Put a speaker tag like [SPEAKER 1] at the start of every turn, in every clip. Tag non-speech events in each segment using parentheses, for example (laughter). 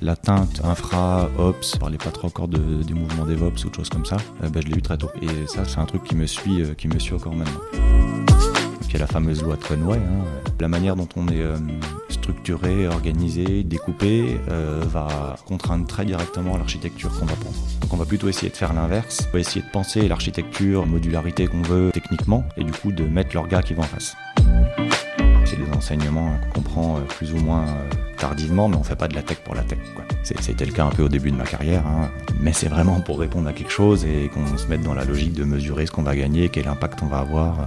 [SPEAKER 1] La teinte infra, ops, je parlais pas trop encore de, des mouvements DevOps ou de choses comme ça, bah, je l'ai eu très tôt. Et ça, c'est un truc qui me suit, euh, qui me suit encore maintenant. Y a la fameuse loi de Conway. hein. La manière dont on est euh, structuré, organisé, découpé, euh, va contraindre très directement l'architecture qu'on va prendre. Donc on va plutôt essayer de faire l'inverse. On va essayer de penser l'architecture, modularité qu'on veut techniquement, et du coup de mettre l'orga qui va en face. C'est des enseignements qu'on prend euh, plus ou moins tardivement, mais on fait pas de la tech pour la tech. C'était le cas un peu au début de ma carrière, hein. mais c'est vraiment pour répondre à quelque chose et qu'on se mette dans la logique de mesurer ce qu'on va gagner, quel impact on va avoir.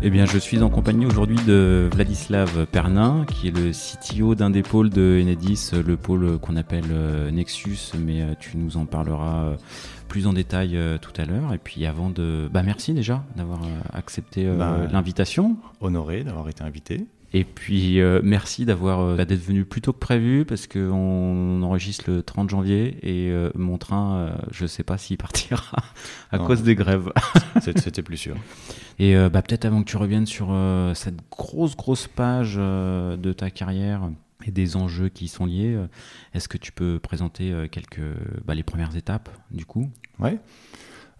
[SPEAKER 2] Eh bien, je suis en compagnie aujourd'hui de Vladislav Pernin, qui est le CTO d'un des pôles de Enedis, le pôle qu'on appelle euh, Nexus, mais euh, tu nous en parleras euh, plus en détail tout à l'heure. Et puis avant de... Bah merci déjà d'avoir accepté
[SPEAKER 1] Bah,
[SPEAKER 2] l'invitation.
[SPEAKER 1] Honoré d'avoir été invité.
[SPEAKER 2] Et puis euh, merci d'avoir euh, d'être venu plus tôt que prévu parce qu'on enregistre le 30 janvier et euh, mon train, je sais pas s'il partira (laughs) à
[SPEAKER 1] Non.
[SPEAKER 2] cause des grèves.
[SPEAKER 1] C'était plus sûr. (laughs)
[SPEAKER 2] Et bah, peut-être avant que tu reviennes sur cette grosse grosse page de ta carrière et des enjeux qui y sont liés, est-ce que tu peux présenter quelques bah, les premières étapes du coup?
[SPEAKER 1] Ouais.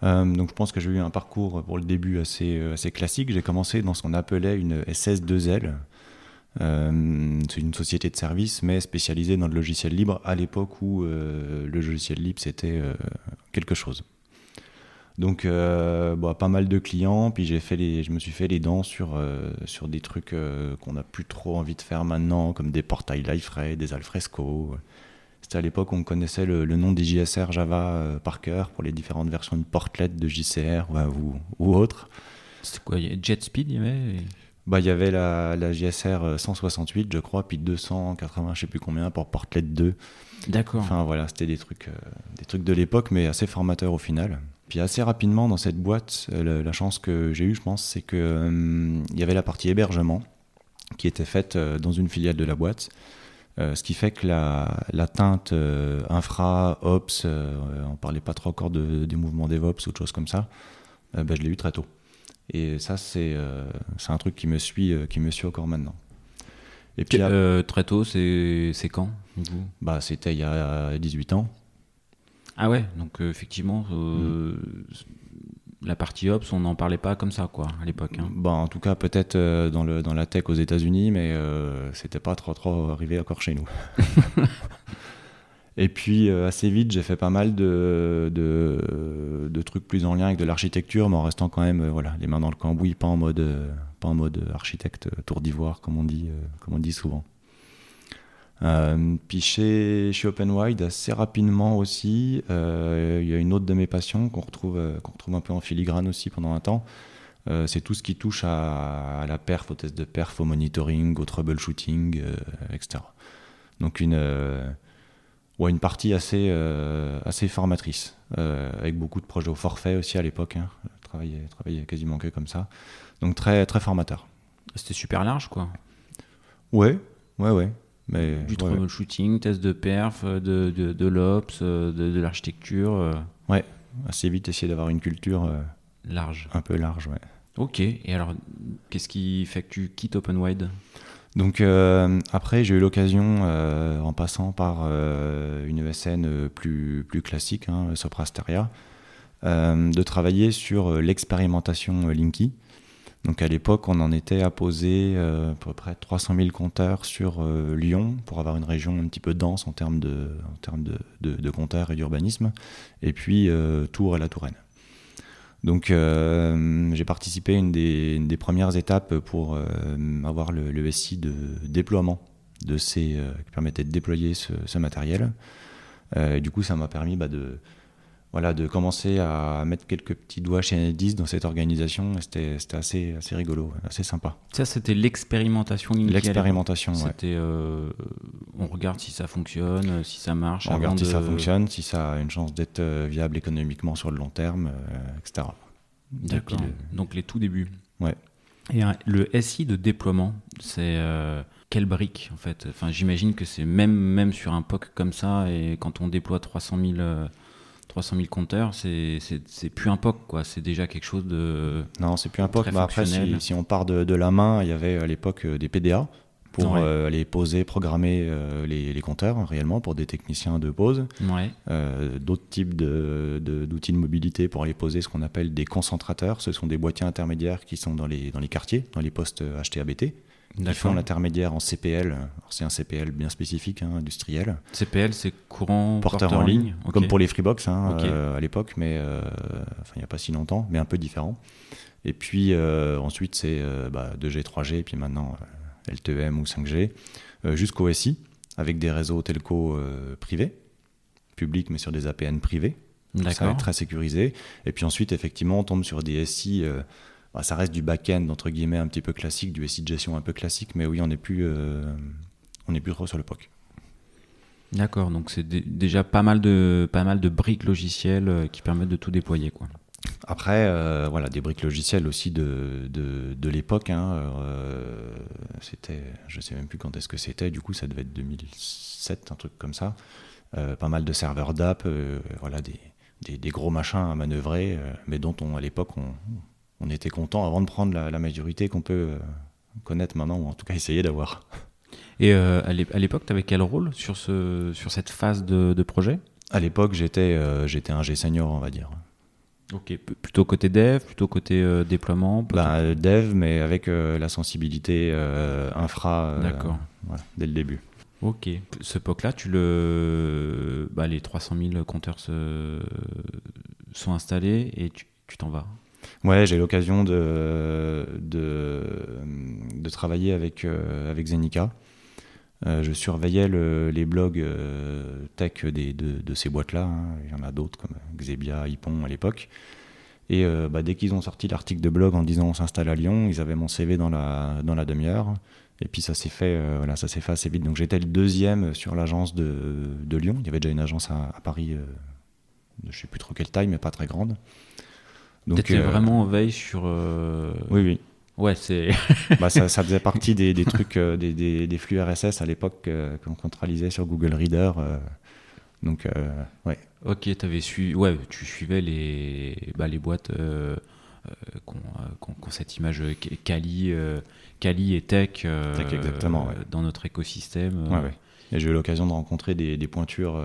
[SPEAKER 1] Euh, donc je pense que j'ai eu un parcours pour le début assez, assez classique. J'ai commencé dans ce qu'on appelait une SS2L. Euh, c'est une société de service, mais spécialisée dans le logiciel libre à l'époque où euh, le logiciel libre c'était euh, quelque chose. Donc bon, pas mal de clients, puis j'ai fait les, je me suis fait les dents sur, sur des trucs qu'on n'a plus trop envie de faire maintenant, comme des portails Liferay, des Alfresco. C'était à l'époque où on connaissait le, nom des JSR Java par cœur pour les différentes versions de Portlet, de JCR ouais, ou, ou autres.
[SPEAKER 2] C'était quoi JetSpeed y avait
[SPEAKER 1] Bah, il y avait la, la JSR 168, je crois, puis 280, je sais plus combien, pour Portlet 2.
[SPEAKER 2] D'accord.
[SPEAKER 1] Enfin voilà, c'était des trucs, euh, des trucs de l'époque, mais assez formateurs au final. Puis assez rapidement dans cette boîte, euh, la, chance que j'ai eue, je pense, c'est que euh, il y avait la partie hébergement qui était faite euh, dans une filiale de la boîte. Euh, ce qui fait que la, la teinte euh, infra, ops, euh, on parlait pas trop encore de, des mouvements DevOps ou de choses comme ça, euh, bah, je l'ai eu très tôt. Et ça, c'est euh, c'est un truc qui me suit, euh, qui me suit encore maintenant. Et puis,
[SPEAKER 2] Euh, très tôt, c'est quand du coup?
[SPEAKER 1] Bah, c'était il y a 18 ans.
[SPEAKER 2] Ah ouais, donc euh, effectivement, euh, la partie Ops, on n'en parlait pas comme ça, quoi, à l'époque. hein.
[SPEAKER 1] Bah, en tout cas, peut-être dans, le, dans la tech aux États-Unis, mais c'était pas trop, trop arrivé encore chez nous. (laughs) Et puis, euh, assez vite, j'ai fait pas mal de, de, trucs plus en lien avec de l'architecture, mais en restant quand même euh, voilà, les mains dans le cambouis, pas en mode, euh, pas en mode architecte tour d'ivoire, comme, on dit, comme on dit souvent. Puis chez, chez OpenWide, assez rapidement aussi, il y a une autre de mes passions qu'on retrouve, retrouve un peu en filigrane aussi pendant un temps. C'est tout ce qui touche à, à la perf, au test de perf, au monitoring, au troubleshooting, etc. Donc une, ouais, une partie assez, euh, assez formatrice, euh, avec beaucoup de projets au forfait aussi à l'époque. Hein. Travailler, travailler quasiment que comme ça. Donc très, très formateur.
[SPEAKER 2] C'était super large, quoi.
[SPEAKER 1] Ouais, ouais, ouais. Mais,
[SPEAKER 2] Du
[SPEAKER 1] ouais,
[SPEAKER 2] troubleshooting, test de perf, euh, de, de, de l'Ops, de, de l'architecture,
[SPEAKER 1] ouais. assez vite essayer d'avoir une culture euh,
[SPEAKER 2] large.
[SPEAKER 1] un peu large. Ouais.
[SPEAKER 2] Ok, et alors, qu'est-ce qui fait que tu quittes OpenWide
[SPEAKER 1] Donc euh, après, j'ai eu l'occasion, euh, en passant par euh, une ESN plus, plus classique, hein, Soprasteria, de travailler sur l'expérimentation Linky. Donc à l'époque, on en était à poser à peu près 300 000 compteurs sur Lyon pour avoir une région un petit peu dense en termes de, en termes de, de- compteurs et d'urbanisme, et puis Tours et la Touraine. Donc euh, j'ai participé à une des, premières étapes pour euh, avoir le, le SI de déploiement de ces, euh, qui permettait de déployer ce, matériel. Euh, du coup, ça m'a permis bah, de, voilà, de commencer à mettre quelques petits doigts chez Enedis dans cette organisation. C'était assez, assez rigolo, assez sympa.
[SPEAKER 2] Ça, c'était l'expérimentation Linky.
[SPEAKER 1] L'expérimentation, ouais.
[SPEAKER 2] C'était, euh, on regarde si ça fonctionne, si ça marche.
[SPEAKER 1] On regarde si ça fonctionne, si ça a une chance d'être euh, viable économiquement sur le long terme, euh, etc.
[SPEAKER 2] D'accord. Donc les tout débuts.
[SPEAKER 1] Ouais.
[SPEAKER 2] Et le SI de déploiement, c'est quelle brique en fait? Enfin, j'imagine que c'est même même sur un POC comme ça et quand on déploie 300 000 300 000 compteurs, c'est plus un POC, quoi. C'est déjà quelque chose de.
[SPEAKER 1] Non, c'est plus un POC. Mais après, si, on part de, la main, il y avait à l'époque euh, des PDA pour euh, aller poser, programmer euh, les, compteurs réellement pour des techniciens de pose.
[SPEAKER 2] Ouais.
[SPEAKER 1] D'autres types d'outils de, de, mobilité pour aller poser ce qu'on appelle des concentrateurs. Ce sont des boîtiers intermédiaires qui sont dans les, dans les quartiers, dans les postes HTABT qui font l'intermédiaire en CPL. C'est un CPL bien spécifique, hein, industriel.
[SPEAKER 2] CPL, c'est courant
[SPEAKER 1] porteur, en, ligne, comme pour les Freebox hein, euh, à l'époque, mais euh, enfin, il n'y a pas si longtemps, mais un peu différent. Et puis euh, ensuite, c'est bah, 2G, 3G, et puis maintenant LTEM ou 5G, jusqu'au SI, avec des réseaux telco privés, publics, mais sur des APN privés. Ça va être très sécurisé. Et puis ensuite, effectivement, on tombe sur des SI bah, ça reste du back-end, entre guillemets, un petit peu classique, du SI de gestion un peu classique, mais oui, on n'est plus, euh, on plus trop sur le POC.
[SPEAKER 2] D'accord, donc c'est déjà pas mal, de, pas mal de briques logicielles euh, qui permettent de tout déployer. Quoi.
[SPEAKER 1] Après, euh, voilà, des briques logicielles aussi de, de, de l'époque. Hein, c'était, je sais même plus quand est-ce que c'était, du coup, ça devait être 2007, un truc comme ça. pas mal de serveurs d'app, voilà, des, des, des, gros machins à manœuvrer, mais dont on, à l'époque, on, on était content avant de prendre la, majorité qu'on peut euh, connaître maintenant, ou en tout cas essayer d'avoir.
[SPEAKER 2] Et euh, à l'époque, tu avais quel rôle sur, ce, sur cette phase de, projet?
[SPEAKER 1] À l'époque, j'étais euh, j'étais un G senior, on va dire.
[SPEAKER 2] Ok, plutôt côté dev, plutôt côté déploiement
[SPEAKER 1] bah, Dev, mais avec la sensibilité infra dès le début.
[SPEAKER 2] Ok, ce POC-là, tu le... Bah, les 300 000 compteurs se... sont installés et tu t'en vas
[SPEAKER 1] Ouais, j'ai l'occasion de, de, travailler avec, euh, avec Zenica. Euh, je surveillais les blogs euh, tech de, de ces boîtes-là. Hein. Il y en a d'autres comme Xebia, Ipon à l'époque. Et bah, dès qu'ils ont sorti l'article de blog en disant on s'installe à Lyon, ils avaient mon CV dans la, dans la demi-heure. Et puis ça s'est fait, ça s'est fait assez vite. Donc j'étais le deuxième sur l'agence de, de, Lyon. Il y avait déjà une agence à, à Paris, de je sais plus trop quelle taille, mais pas très grande.
[SPEAKER 2] Donc étais euh, vraiment en veille sur. Euh,
[SPEAKER 1] oui, oui.
[SPEAKER 2] Ouais, c'est. (laughs)
[SPEAKER 1] bah, ça, ça, faisait partie des, des (laughs) trucs, euh, des, des, des, flux RSS à l'époque qu'on centralisait sur Google Reader. donc, ouais.
[SPEAKER 2] Ok, avais su... ouais, tu suivais les, bah, les boîtes qui ont, cette image Kali, Kali et Tech,
[SPEAKER 1] exactement,
[SPEAKER 2] dans notre écosystème.
[SPEAKER 1] Ouais, ouais. Et j'ai eu l'occasion de rencontrer des, des pointures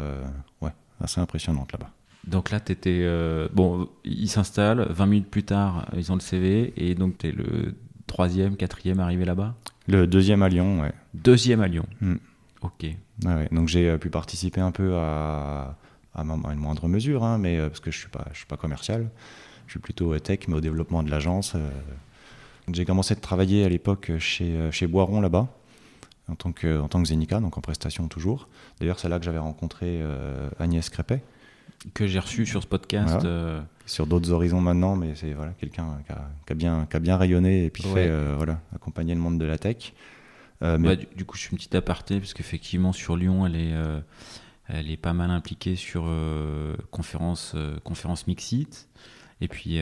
[SPEAKER 1] ouais, assez impressionnantes là-bas.
[SPEAKER 2] Donc là, tu étais. Euh, bon, ils s'installent, 20 minutes plus tard, ils ont le CV, et donc tu es le troisième, quatrième arrivé là-bas?
[SPEAKER 1] Le deuxième à Lyon, ouais.
[SPEAKER 2] Deuxième à Lyon
[SPEAKER 1] hmm.
[SPEAKER 2] Ok.
[SPEAKER 1] ouais. Donc j'ai euh, pu participer un peu à, à, une moindre mesure, hein, mais, euh, parce que je ne suis, pas, je suis pas commercial, je suis plutôt tech, mais au développement de l'agence. J'ai commencé à travailler à l'époque chez, chez Boiron là-bas. En tant, que, en tant que Zenica, donc en prestation toujours. D'ailleurs, c'est là que j'avais rencontré Agnès Crépet,
[SPEAKER 2] que j'ai reçu sur ce podcast. Euh,
[SPEAKER 1] sur d'autres horizons maintenant, mais c'est voilà, quelqu'un qui a, bien, qui a bien rayonné et puis fait euh, voilà, accompagner le monde de la tech.
[SPEAKER 2] Euh, mais... du, coup, je suis une petite aparté, parce qu'effectivement, sur Lyon, elle est, elle est pas mal impliquée sur conférence, conférence Mixit. Et puis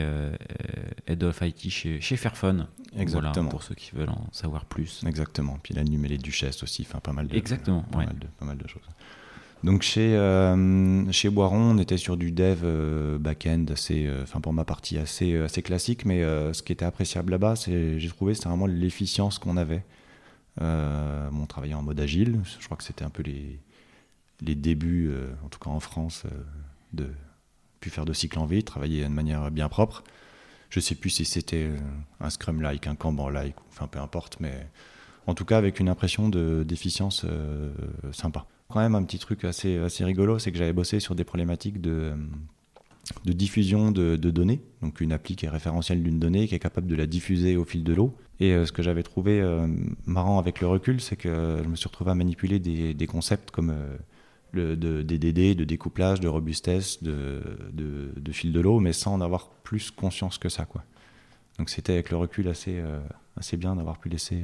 [SPEAKER 2] Head of IT chez, chez Fairphone.
[SPEAKER 1] Exactement.
[SPEAKER 2] pour ceux qui veulent en savoir plus.
[SPEAKER 1] Exactement. Puis la Numé les Duchesses aussi, enfin pas mal de,
[SPEAKER 2] Exactement,
[SPEAKER 1] pas, mal de, pas mal de choses. Donc chez, euh, chez Boiron, on était sur du dev euh, back-end, assez, euh, pour ma partie assez, assez classique, mais ce qui était appréciable là-bas, j'ai trouvé, c'était vraiment l'efficience qu'on avait. on travaillait en mode agile, je crois que c'était un peu les, les débuts, en tout cas en France, de pu faire de cycle en V, travailler de manière bien propre. Je sais plus si c'était un Scrum-like, un Kanban-like, enfin peu importe, mais en tout cas avec une impression d'efficience sympa quand même un petit truc assez, assez rigolo, c'est que j'avais bossé sur des problématiques de, de diffusion de, données, donc une appli qui est référentielle d'une donnée, qui est capable de la diffuser au fil de l'eau. Et euh, ce que j'avais trouvé euh, marrant avec le recul, c'est que je me suis retrouvé à manipuler des, des concepts comme le, de, des de découplage, de robustesse, de, de, fil de l'eau, mais sans en avoir plus conscience que ça. Quoi. Donc c'était avec le recul assez, euh, assez bien d'avoir pu laisser.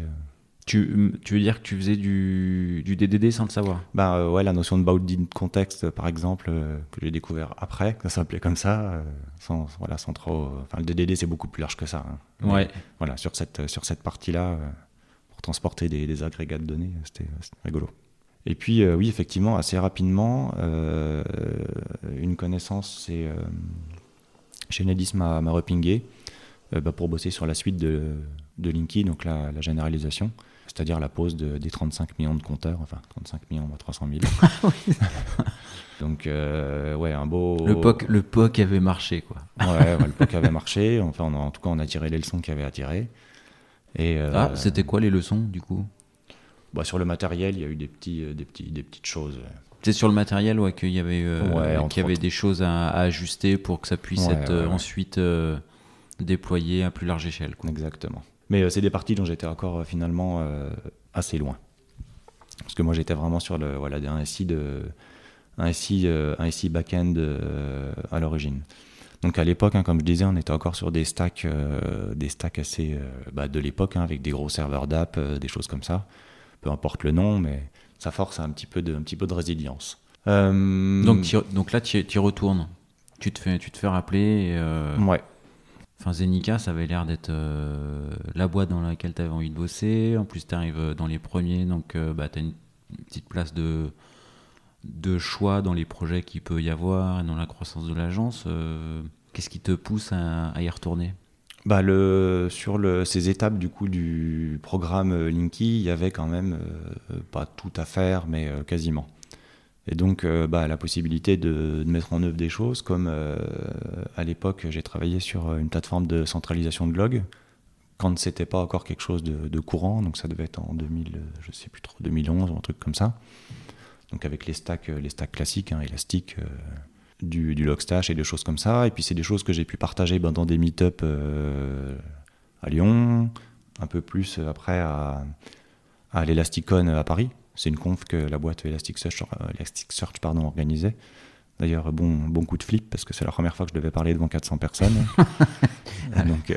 [SPEAKER 2] Tu, tu veux dire que tu faisais du, du DDD sans le savoir?
[SPEAKER 1] Ben euh, ouais, la notion de bounding context, par exemple, euh, que j'ai découvert après, que ça s'appelait comme ça, euh, sans, voilà, sans trop. Enfin, le DDD, c'est beaucoup plus large que ça. hein. Mais
[SPEAKER 2] Ouais.
[SPEAKER 1] Voilà, sur cette, sur cette partie-là, pour transporter des, des agrégats de données, c'était rigolo. Et puis, oui, effectivement, assez rapidement, une connaissance, c'est. chez Nedis m'a repingé bah, pour bosser sur la suite de, de Linky, donc la, la généralisation, c'est-à-dire la pose de- des 35 millions de compteurs, enfin 35 millions, bah, 300 000. donc, euh, ouais, un beau.
[SPEAKER 2] Le POC, le POC avait marché, quoi.
[SPEAKER 1] Ouais, ouais, le POC avait (laughs) marché. Enfin, on a- en tout cas, on a tiré les leçons qu'il y avait à tirer. Et, euh,
[SPEAKER 2] Ah, c'était quoi les leçons, du coup?
[SPEAKER 1] Bah, sur le matériel, il y a eu des, petits, euh, des, petits, des petites choses.
[SPEAKER 2] C'est sur le matériel ouais, qu'il y avait, euh,
[SPEAKER 1] Ouais,
[SPEAKER 2] qu'il y avait des choses à, à ajuster pour que ça puisse
[SPEAKER 1] Ouais,
[SPEAKER 2] être
[SPEAKER 1] ouais, ouais.
[SPEAKER 2] ensuite euh, déployé à plus large échelle. Quoi.
[SPEAKER 1] Exactement. Mais euh, c'est des parties dont j'étais encore euh, finalement euh, assez loin. Parce que moi, j'étais vraiment sur le, voilà, un SI, de, un SI, un SI back-end à l'origine. Donc à l'époque, hein, comme je disais, on était encore sur des stacks, euh, des stacks assez euh, bah, de l'époque, hein, avec des gros serveurs d'app, euh, des choses comme ça. Peu importe le nom, mais ça force un petit peu de, un petit peu de résilience.
[SPEAKER 2] Donc, donc là, tu y retournes. Tu te fais, tu te fais rappeler. et,
[SPEAKER 1] ouais.
[SPEAKER 2] Enfin, Zenica, ça avait l'air d'être euh, la boîte dans laquelle tu avais envie de bosser. En plus, tu arrives dans les premiers, donc euh, bah, tu as une petite place de, choix dans les projets qu'il peut y avoir et dans la croissance de l'agence. Euh, Qu'est-ce qui te pousse à, à y retourner?
[SPEAKER 1] Bah le, sur le, ces étapes du coup du programme euh, Linky, il y avait quand même euh, pas tout à faire, mais euh, quasiment. Et donc euh, bah, la possibilité de, mettre en œuvre des choses, comme euh, à l'époque j'ai travaillé sur une plateforme de centralisation de logs, quand c'était pas encore quelque chose de, courant, donc ça devait être en 2000, euh, je sais plus trop, 2011 ou un truc comme ça. Donc avec les stacks, euh, les stacks classiques, hein, élastiques, euh, du, Logstash et des choses comme ça. Et puis c'est des choses que j'ai pu partager ben, dans des meet-up euh, à Lyon, un peu plus euh, après à l'Elasticon à Paris. C'est une conf que la boîte Elasticsearch, euh, Elasticsearch pardon, organisait. D'ailleurs, bon, bon coup de flip parce que c'est la première fois que je devais parler devant 400 personnes. (laughs) Donc, euh,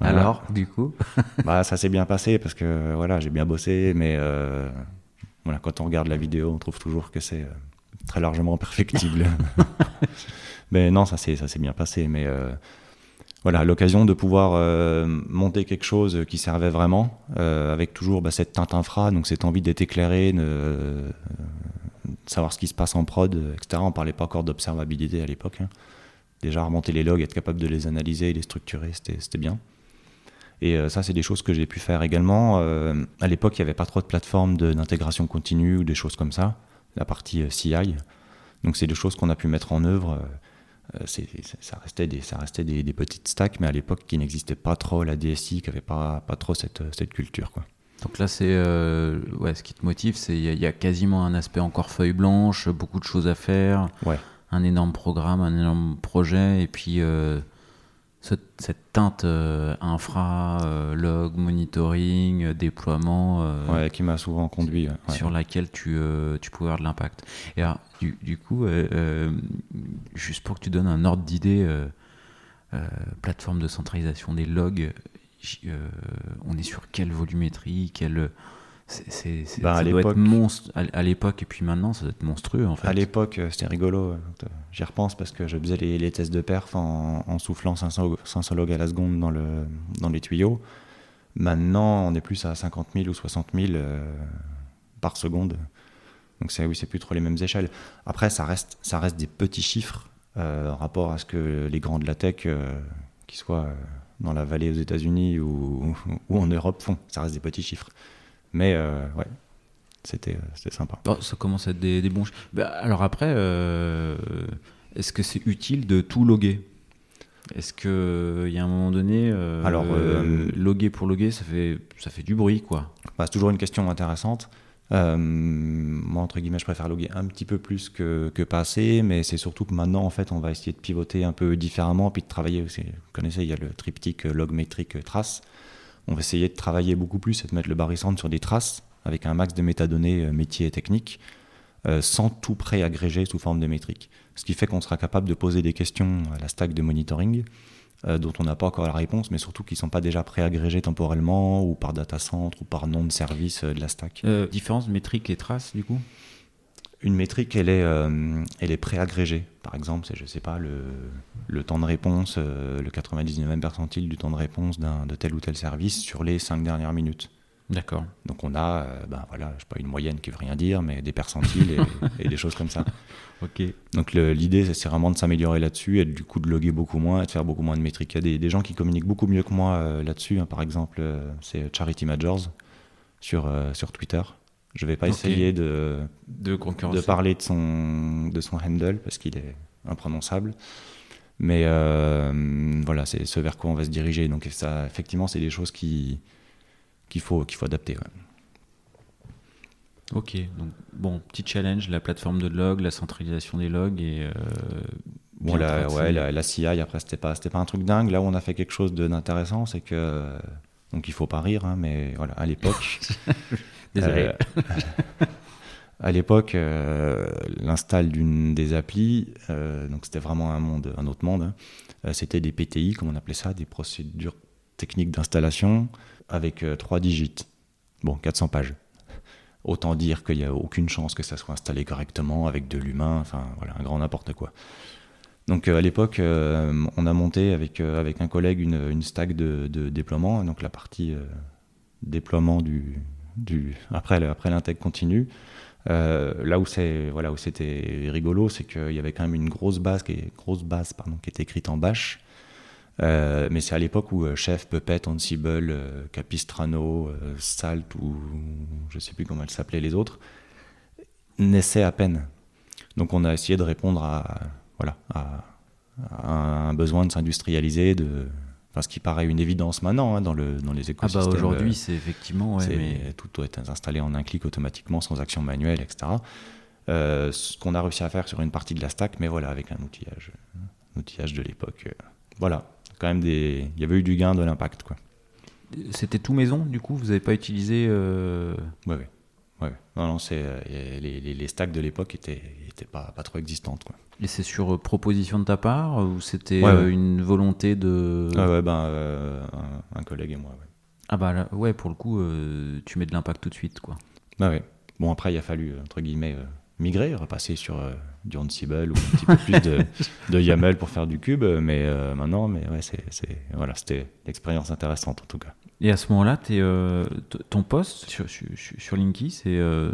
[SPEAKER 1] voilà.
[SPEAKER 2] Alors, du coup (laughs)
[SPEAKER 1] bah, ça s'est bien passé parce que voilà, j'ai bien bossé, mais euh, voilà, quand on regarde la vidéo, on trouve toujours que c'est euh, très largement perfectible. (laughs) mais non, ça s'est ça s'est bien passé. Mais euh, voilà, l'occasion de pouvoir euh, monter quelque chose qui servait vraiment, euh, avec toujours bah, cette teinte infra, donc cette envie d'être éclairé, de, euh, savoir ce qui se passe en prod, etc. On parlait pas encore d'observabilité à l'époque. hein. Déjà remonter les logs, être capable de les analyser et les structurer, c'était bien. Et ça, c'est des choses que j'ai pu faire également. À l'époque, il n'y avait pas trop de plateformes d'intégration continue ou des choses comme ça, la partie CI. Donc, c'est des choses qu'on a pu mettre en œuvre. Euh, ça restait, des, ça restait des, des petites stacks, mais à l'époque, qui n'existait pas trop, la DSI, qui n'avait pas, pas trop cette, cette culture. Quoi.
[SPEAKER 2] Donc là, c'est euh, ouais, ce qui te motive, c'est il y, a- il y a quasiment un aspect encore feuille blanche, beaucoup de choses à faire,
[SPEAKER 1] Ouais.
[SPEAKER 2] un énorme programme, un énorme projet, et puis euh, ce- cette teinte euh, infra, euh, log, monitoring, euh, déploiement, euh,
[SPEAKER 1] Ouais, qui m'a souvent conduit. ouais.
[SPEAKER 2] sur laquelle tu, tu pouvais avoir de l'impact. Et alors, du, du coup, juste pour que tu donnes un ordre d'idée, plateforme de centralisation des logs, on est sur quelle volumétrie, quelle... C'est,
[SPEAKER 1] Bah, à l'époque-
[SPEAKER 2] monstre à, l'époque et puis maintenant ça doit être monstrueux en fait.
[SPEAKER 1] À l'époque, euh, c'était rigolo. euh, J'y repense parce que je faisais les, les tests de perf en, en soufflant 500, 500 logs à la seconde dans, le, dans les tuyaux. Maintenant, on est plus à 50 000 ou 60 000 euh, par seconde. Donc c'est oui, c'est plus trop les mêmes échelles. Après, ça reste, ça reste des petits chiffres euh, en rapport à ce que les grands de la tech, euh, qui soient euh, dans la vallée aux États-Unis ou, ou en Europe, font. Ça reste des petits chiffres. Mais euh, ouais, c'était euh, c'était sympa.
[SPEAKER 2] Bon, ça commence à être des, des bons... Bah, alors après, euh, est-ce que c'est utile de tout loguer? Est-ce qu'il y a un moment donné, euh,
[SPEAKER 1] Alors, euh,
[SPEAKER 2] loguer pour loguer, ça fait, ça fait du bruit quoi.
[SPEAKER 1] Bah, c'est toujours une question intéressante. Euh, moi, entre guillemets, je préfère loguer un petit peu plus que, que pas assez, mais c'est surtout que maintenant, en fait, on va essayer de pivoter un peu différemment, puis de travailler. Vous connaissez, il y a le triptyque log, métrique, trace. On va essayer de travailler beaucoup plus et de mettre le barycentre sur des traces, avec un max de métadonnées euh, métiers et techniques, sans tout préagréger sous forme de métrique. Ce qui fait qu'on sera capable de poser des questions à la stack de monitoring dont on n'a pas encore la réponse, mais surtout qui ne sont pas déjà préagrégées temporellement ou par data center ou par nom de service de la stack.
[SPEAKER 2] différence métrique et traces du coup?
[SPEAKER 1] Une métrique, elle est, euh, elle est préagrégée. Par exemple, c'est, je sais pas, le, le temps de réponse, euh, le 99e percentile du temps de réponse d'un, de tel ou tel service sur les 5 dernières minutes.
[SPEAKER 2] D'accord.
[SPEAKER 1] Donc on a, euh, ben voilà, je sais pas, une moyenne qui veut rien dire, mais des percentiles et, (laughs) des choses comme ça.
[SPEAKER 2] Ok.
[SPEAKER 1] Donc l'idée, c'est vraiment de s'améliorer là-dessus et du coup de loguer beaucoup moins et de faire beaucoup moins de métriques. Il y a des, des gens qui communiquent beaucoup mieux que moi là-dessus. Hein. Par exemple, c'est Charity Majors sur, sur Twitter. Je vais pas essayer de,
[SPEAKER 2] de,
[SPEAKER 1] de, parler de son, de son handle parce qu'il est imprononçable. Mais euh, voilà, c'est ce vers quoi on va se diriger. Donc ça, effectivement, c'est des choses qui qu'il faut qu'il faut adapter.
[SPEAKER 2] Ok, donc bon, petit challenge, la plateforme de log, la centralisation des logs et euh,
[SPEAKER 1] bon la, ouais, la, CI après c'était pas pas un truc dingue. Là où on a fait quelque chose d'intéressant, c'est que donc il faut pas rire, hein, mais voilà à l'époque (laughs)
[SPEAKER 2] Désolé.
[SPEAKER 1] Euh, (laughs) à l'époque, euh, l'install d'une des applis, euh, donc c'était vraiment un monde, un autre monde. Hein. c'était des PTI, comme on appelait ça, des procédures techniques d'installation avec trois digits. Bon, 400 pages. Autant dire qu'il n'y a aucune chance que ça soit installé correctement avec de l'humain, enfin voilà, un grand n'importe quoi. Donc à l'époque, on a monté avec, avec un collègue une, une stack de, de, déploiement, donc la partie déploiement du, après, après l'intègre continue. Euh, là où c'est voilà où c'était rigolo, c'est qu'il y avait quand même une grosse base qui est grosse base pardon qui écrite en Bash. Euh, mais c'est à l'époque où euh, Chef, Puppet, Ansible, Capistrano, Salt ou je sais plus comment elles s'appelaient les autres naissaient à peine. Donc on a essayé de répondre à voilà à un besoin de s'industrialiser, de ce qui paraît une évidence maintenant hein, dans, le, dans les écosystèmes.
[SPEAKER 2] Ah bah aujourd'hui, c'est effectivement. mais...
[SPEAKER 1] Tout doit être installé en un clic automatiquement, sans action manuelle, etc. Euh, ce qu'on a réussi à faire sur une partie de la stack, mais voilà, avec un outillage, un outillage de l'époque. Euh, voilà, quand même des. Il y avait eu du gain, de l'impact, quoi.
[SPEAKER 2] C'était tout maison, du coup Vous n'avez pas utilisé. Euh...
[SPEAKER 1] Ouais, ouais. ouais. Non, non, c'est, euh, les, les, les, stacks de l'époque étaient, étaient pas, pas trop existantes, quoi.
[SPEAKER 2] Et c'est sur euh, proposition de ta part ou c'était euh, une volonté de.
[SPEAKER 1] Ah ouais, ben, euh, un, collègue et moi.
[SPEAKER 2] Ah bah là, ouais, pour le coup, tu mets de l'impact tout de suite, quoi.
[SPEAKER 1] Bah ouais. Bon, après, il a fallu, entre guillemets, migrer, repasser sur du Ansible ou un petit peu plus de, (laughs) de, YAML pour faire du cube, mais maintenant, mais ouais, c'est, voilà, c'était l'expérience intéressante en tout cas.
[SPEAKER 2] Et à ce moment-là, euh, ton poste sur, Linky, c'est euh,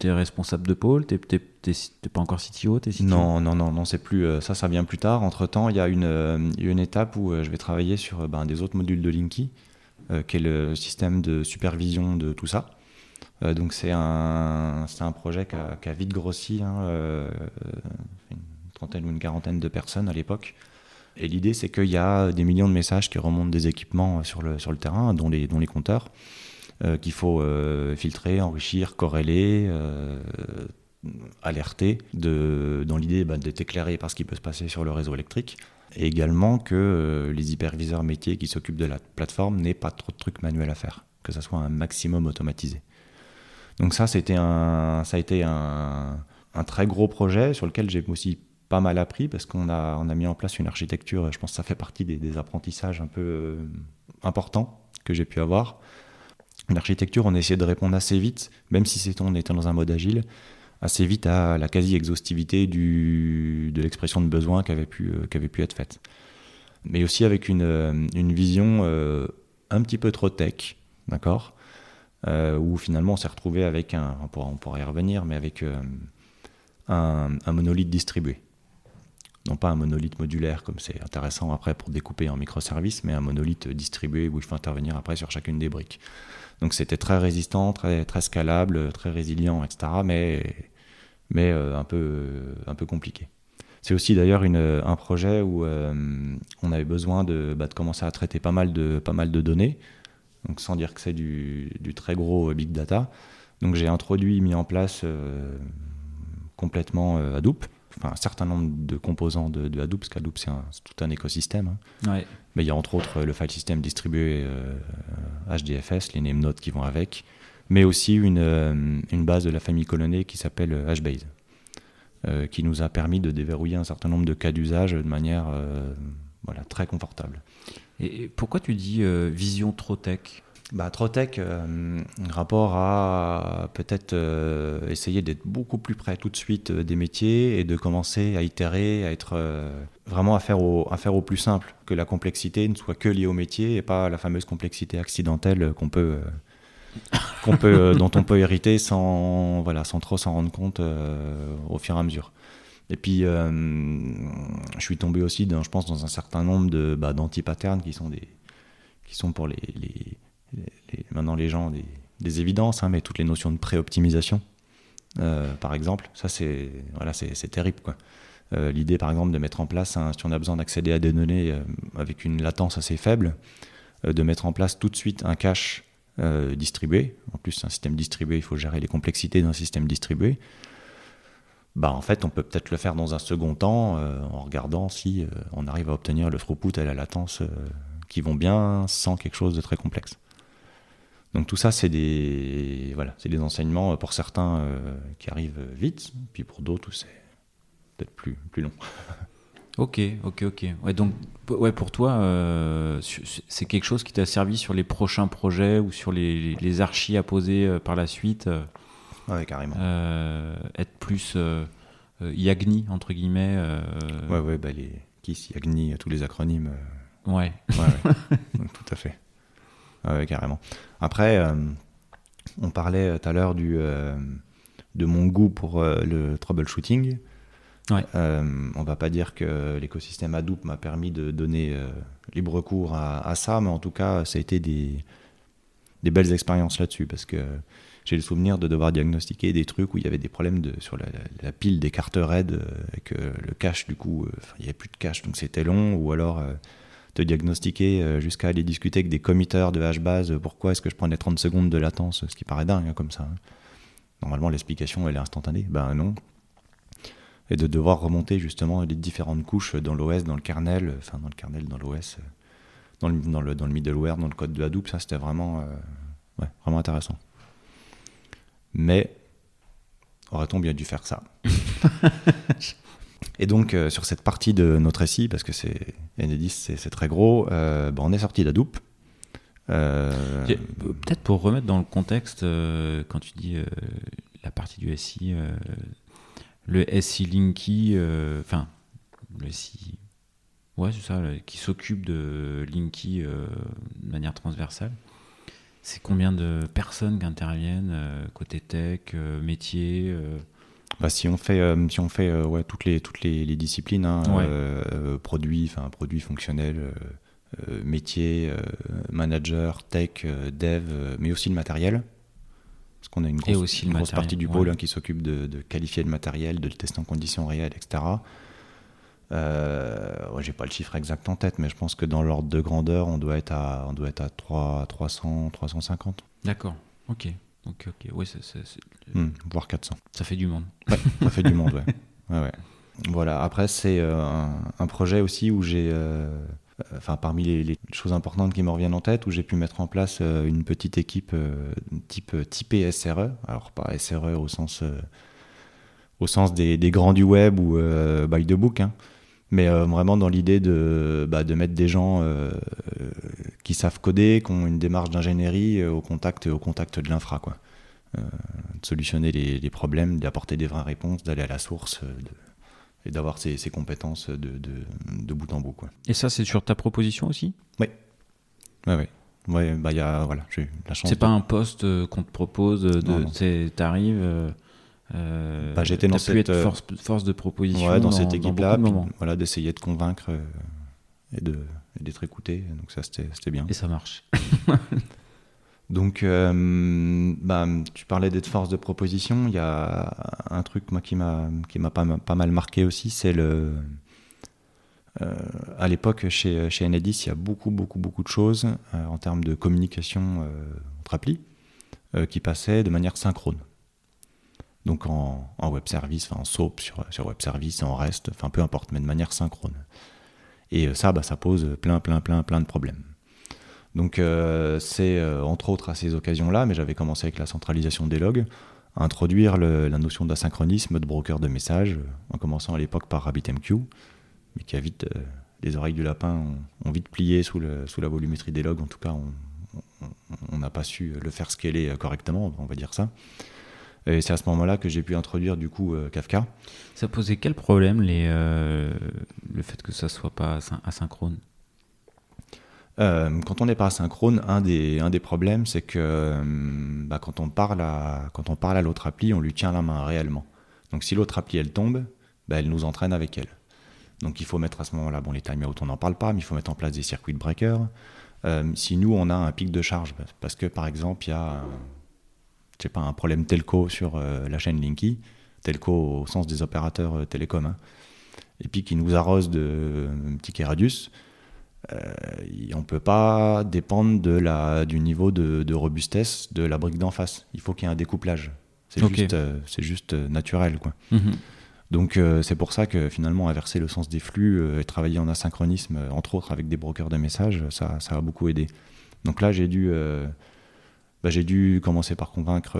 [SPEAKER 2] tu es responsable de pôle, tu n'es pas encore CTO, es CTO
[SPEAKER 1] Non, non, non, non c'est plus euh, ça, ça vient plus tard. Entre temps, il y a une, une étape où je vais travailler sur ben, des autres modules de Linky, qui est le système de supervision de tout ça. donc c'est un, un projet qui a, qui a, vite grossi, hein, une trentaine ou une quarantaine de personnes à l'époque. Et l'idée, c'est qu'il y a des millions de messages qui remontent des équipements sur le, sur le terrain, dont les, compteurs, euh, qu'il faut euh, filtrer, enrichir, corréler, euh, alerter, dans l'idée bah, d'être éclairé par ce qui peut se passer sur le réseau électrique. Et également que les hyperviseurs métiers qui s'occupent de la plateforme n'aient pas trop de trucs manuels à faire, que ça soit un maximum automatisé. Donc ça, c'était ça a été un très gros projet sur lequel j'ai aussi pas mal appris parce qu'on a, on a mis en place une architecture, je pense que ça fait partie des, apprentissages un peu euh, importants que j'ai pu avoir. Une architecture, on a essayé de répondre assez vite, même si c'est, on était dans un mode agile, assez vite à la quasi-exhaustivité du, de l'expression de besoin qui avait, pu, euh, pu être faite. Mais aussi avec une, euh, une vision un petit peu trop tech, d'accord? Où finalement on s'est retrouvé avec un, on pourra, on pourra y revenir, mais avec un monolithe distribué non pas un monolithe modulaire comme c'est intéressant après pour découper en microservices, mais un monolithe distribué où il faut intervenir après sur chacune des briques. Donc c'était très résistant, très, très scalable, très résilient, etc. Mais, mais euh, un, peu, un peu compliqué. C'est aussi d'ailleurs un projet où euh, on avait besoin de, bah, de, commencer à traiter pas mal de, pas mal de données, donc sans dire que c'est du, du, très gros big data. Donc j'ai introduit, mis en place euh, complètement Hadoop un certain nombre de composants de, Hadoop, parce qu'Hadoop c'est tout un écosystème.
[SPEAKER 2] Hein.
[SPEAKER 1] Mais il y a entre autres le file system distribué HDFS, euh, les name nodes qui vont avec, mais aussi une, une base de la famille Colonnet qui s'appelle HBase, qui nous a permis de déverrouiller un certain nombre de cas d'usage de manière voilà, très confortable.
[SPEAKER 2] Et pourquoi tu dis vision trop tech?
[SPEAKER 1] Bah, Trotec, euh, rapport à peut-être euh, essayer d'être beaucoup plus près tout de suite euh, des métiers et de commencer à itérer, à être vraiment à faire, au, à faire au plus simple, que la complexité ne soit que liée au métier et pas la fameuse complexité accidentelle qu'on peut, qu'on peut, dont on peut hériter sans, voilà, sans trop s'en rendre compte au fur et à mesure. Et puis, je suis tombé aussi, dans, je pense, dans un certain nombre de, bah, d'anti-patterns qui sont des qui sont pour les, les, maintenant les gens des, évidences, hein, mais toutes les notions de pré-optimisation, euh, par exemple, ça c'est voilà, terrible. quoi. Euh, l'idée, par exemple, de mettre en place, si on a besoin d'accéder à des données euh, avec une latence assez faible, de mettre en place tout de suite un cache distribué. En plus, un système distribué, il faut gérer les complexités d'un système distribué. Bah, en fait, on peut peut-être le faire dans un second temps en regardant si on arrive à obtenir le throughput et la latence qui vont bien sans quelque chose de très complexe. Donc tout ça, c'est des, voilà, c'est des enseignements euh, pour certains euh, qui arrivent vite, puis pour d'autres, c'est peut-être plus, plus long. (laughs)
[SPEAKER 2] Ok, ok, ok. Ouais, donc, ouais, pour toi, euh, c'est quelque chose qui t'a servi sur les prochains projets ou sur les, les archis à poser par la suite.
[SPEAKER 1] ouais, carrément.
[SPEAKER 2] être plus Yagni entre guillemets.
[SPEAKER 1] Ouais, ouais, bah les KISS, Yagni, tous les acronymes.
[SPEAKER 2] Ouais.
[SPEAKER 1] ouais, ouais. (laughs) tout à fait. Carrément. Après, euh, on parlait euh, tout à l'heure du euh, de mon goût pour le troubleshooting.
[SPEAKER 2] Ouais.
[SPEAKER 1] on va pas dire que l'écosystème Hadoop m'a permis de donner libre cours à, ça, mais en tout cas, ça a été des, des belles expériences là-dessus parce que j'ai le souvenir de devoir diagnostiquer des trucs où il y avait des problèmes de, sur la, pile des cartes RAID, et que le cache, du coup, il n'y avait plus de cache, donc c'était long, ou alors te diagnostiquer euh, jusqu'à aller discuter avec des committeurs de HBase euh, pourquoi est-ce que je prenais 30 secondes de latence, ce qui paraît dingue hein, comme ça. Hein. Normalement, l'explication, elle est instantanée. Ben non. Et de devoir remonter justement les différentes couches dans l'OS, dans le kernel, enfin dans le kernel, dans l'OS, euh, dans le, dans, le, dans le middleware, dans le code de Hadoop, ça c'était vraiment, vraiment intéressant. Mais aurait-on bien dû faire ça? (laughs) Et donc, euh, sur cette partie de notre récit, parce que c'est Enedis, c'est très gros, euh, on est sorti d'Hadoop.
[SPEAKER 2] Euh, peut-être pour remettre dans le contexte, quand tu dis la partie du SI, le SI Linky, enfin, le SI, ouais, c'est ça, qui s'occupe de Linky de manière transversale. C'est combien de personnes qui interviennent côté tech, métier
[SPEAKER 1] bah, si on fait, euh, si on fait euh, ouais, toutes les, toutes les, disciplines, hein, euh, produits, enfin produits fonctionnels, métier, manager, tech, dev, mais aussi le matériel. Parce qu'on a une grosse, grosse partie du pôle hein, qui s'occupe de, qualifier le matériel, de le tester en conditions réelles, etc. Euh, j'ai pas le chiffre exact en tête, mais je pense que dans l'ordre de grandeur, on doit être à, on doit être à 3, 300, 350.
[SPEAKER 2] D'accord, ok. Donc, ok, c'est,
[SPEAKER 1] hmm, voire 400.
[SPEAKER 2] Ça fait du monde.
[SPEAKER 1] ça fait du monde, ouais. (laughs) ouais, ouais. Voilà, après, c'est euh, un, projet aussi où j'ai, euh, enfin, parmi les, choses importantes qui me reviennent en tête, où j'ai pu mettre en place euh, une petite équipe type typée SRE. Alors, pas SRE au sens, au sens des, des, grands du web ou by the book, hein, mais vraiment dans l'idée de, bah, de mettre des gens qui savent coder, qui ont une démarche d'ingénierie euh, au contact, au contact de l'infra, quoi. Euh, de solutionner les, problèmes, d'apporter des vraies réponses, d'aller à la source euh, et d'avoir ces, compétences de, de, bout en bout. Quoi.
[SPEAKER 2] Et ça, c'est sur ta proposition aussi?
[SPEAKER 1] Oui. Oui, oui. Ouais, bah, y a, voilà, j'ai la chance.
[SPEAKER 2] C'est pas un poste qu'on te propose, de, t'arrives. Euh,
[SPEAKER 1] bah, j'étais dans cette
[SPEAKER 2] force, force, de proposition
[SPEAKER 1] ouais, dans, cette équipe-là, voilà, d'essayer de convaincre et de d'être écouté. Donc ça, c'était bien.
[SPEAKER 2] Et ça marche. (laughs)
[SPEAKER 1] donc, euh, bah, tu parlais d'être force de proposition. Il y a un truc moi, qui m'a pas, pas mal marqué aussi, c'est le... Euh, à l'époque, chez, chez Enedis, il y a beaucoup, beaucoup, beaucoup de choses euh, en termes de communication entre applis qui passaient de manière synchrone. Donc en, web service, en SOAP sur, web service, en REST, enfin peu importe, mais de manière synchrone. Et euh, ça, bah, ça pose plein, plein, plein, plein de problèmes. Donc euh, c'est euh, entre autres à ces occasions-là, mais j'avais commencé avec la centralisation des logs, introduire la notion d'asynchronisme de broker de messages, en commençant à l'époque par RabbitMQ, mais qui a vite, les oreilles du lapin ont, vite plié sous, la volumétrie des logs, en tout cas on n'a pas su le faire scaler correctement, on va dire ça. Et c'est à ce moment-là que j'ai pu introduire du coup Kafka.
[SPEAKER 2] Ça posait quel problème les, le fait que ça soit pas asynchrone?
[SPEAKER 1] Euh, quand on n'est pas asynchrone, un des, un des problèmes, c'est que euh, bah, quand on parle à, quand on parle à l'autre appli, on lui tient la main réellement. Donc si l'autre appli elle tombe, bah, elle nous entraîne avec elle. Donc il faut mettre à ce moment-là, bon les timeouts on n'en parle pas, mais il faut mettre en place des circuits de breakers. Euh, si nous on a un pic de charge, bah, parce que par exemple il y a je sais pas, un problème telco sur la chaîne Linky, telco au sens des opérateurs télécoms, hein, et puis qui nous arrose de tickets radius, euh, on ne peut pas dépendre de la, du niveau de, robustesse de la brique d'en face. Il faut qu'il y ait un découplage. C'est juste, euh, juste euh, naturel. Quoi. Mhm. Donc c'est pour ça que finalement inverser le sens des flux et travailler en asynchronisme, entre autres avec des brokers de messages, ça, ça a beaucoup aidé. Donc là j'ai dû, bah, j'ai dû commencer par convaincre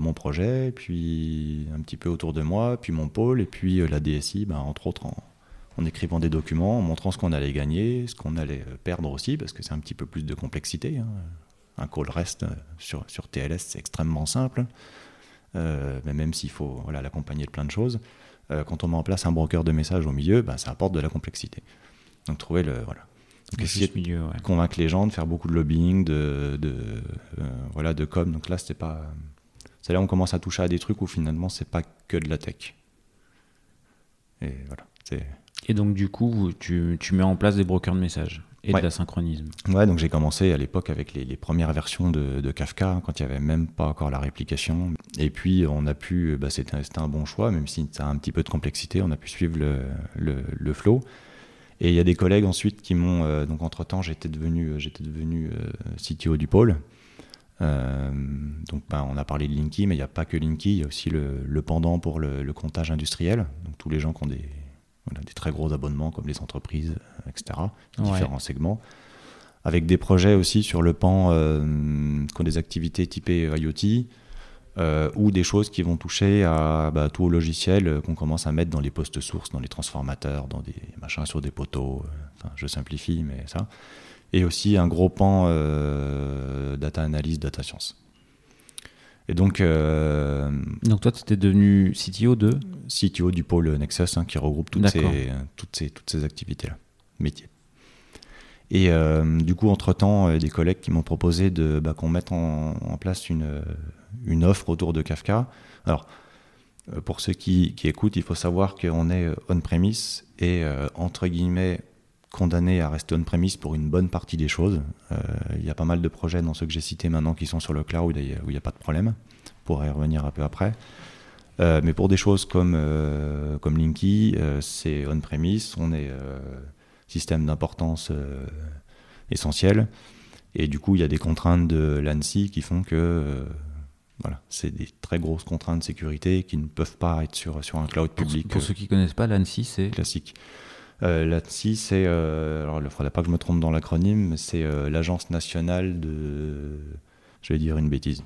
[SPEAKER 1] mon projet, puis un petit peu autour de moi, puis mon pôle, et puis la DSI, bah, entre autres en, écrivant des documents, en montrant ce qu'on allait gagner, ce qu'on allait euh, perdre aussi, parce que c'est un petit peu plus de complexité. Hein. Un call reste euh, sur, sur TLS, c'est extrêmement simple, euh, mais même s'il faut l'accompagner de plein de choses, quand on met en place un broker de messages au milieu, ben, ça apporte de la complexité. Donc trouver le... Voilà. Donc, essayer milieu, de convaincre les gens, de faire beaucoup de lobbying, de, de voilà, de com. Donc là, c'était pas... C'est là où on commence à toucher à des trucs où finalement, c'est pas que de la tech. Et voilà, c'est...
[SPEAKER 2] Et donc, du coup, tu, tu mets en place des brokers de messages et de la synchronisme.
[SPEAKER 1] Ouais, donc j'ai commencé à l'époque avec les, les, premières versions de, de Kafka, quand il n'y avait même pas encore la réplication. Et puis, on a pu, bah, c'était un bon choix, même si ça a un petit peu de complexité, on a pu suivre le, le, le flow. Et il y a des collègues ensuite qui m'ont, euh, donc entre-temps, j'étais devenu, euh, j'étais devenu euh, CTO du pôle. Donc bah, on a parlé de Linky, mais il n'y a pas que Linky, il y a aussi le, le pendant pour le, le, comptage industriel. Donc tous les gens qui ont des, des très gros abonnements comme les entreprises, etc., différents segments. Avec des projets aussi sur le pan euh, qui ont des activités typées IoT, euh, ou des choses qui vont toucher à bah, tout au logiciel qu'on commence à mettre dans les postes sources, dans les transformateurs, dans des machins sur des poteaux. je simplifie, mais ça. Et aussi un gros pan data analyse, data science. Et donc, euh,
[SPEAKER 2] donc toi, tu étais devenu CTO de
[SPEAKER 1] CTO du pôle Nexus hein, qui regroupe toutes ces, toutes ces, toutes ces activités-là, métiers. Et euh, du coup, entre-temps, euh, des collègues qui m'ont proposé de, bah, qu'on mette en, place une, une offre autour de Kafka. Alors, pour ceux qui, écoutent, il faut savoir qu'on est on-premise et, entre guillemets, condamné à rester on-premise pour une bonne partie des choses. Euh, il y a pas mal de projets dans ceux que j'ai cités maintenant qui sont sur le cloud où il n'y a pas de problème. On pourrait y revenir un peu après. Euh, mais pour des choses comme, euh, comme Linky, c'est on-premise, on est système d'importance essentiel. Et du coup, il y a des contraintes de l'ANSI qui font que voilà, c'est des très grosses contraintes de sécurité qui ne peuvent pas être sur, sur un cloud public.
[SPEAKER 2] Pour, ceux qui ne connaissent pas, l'ANSI, c'est
[SPEAKER 1] Classique. Euh, L'ANSI, c'est, euh, alors il ne faudrait pas que je me trompe dans l'acronyme, c'est euh, l'Agence nationale de, je vais dire une bêtise,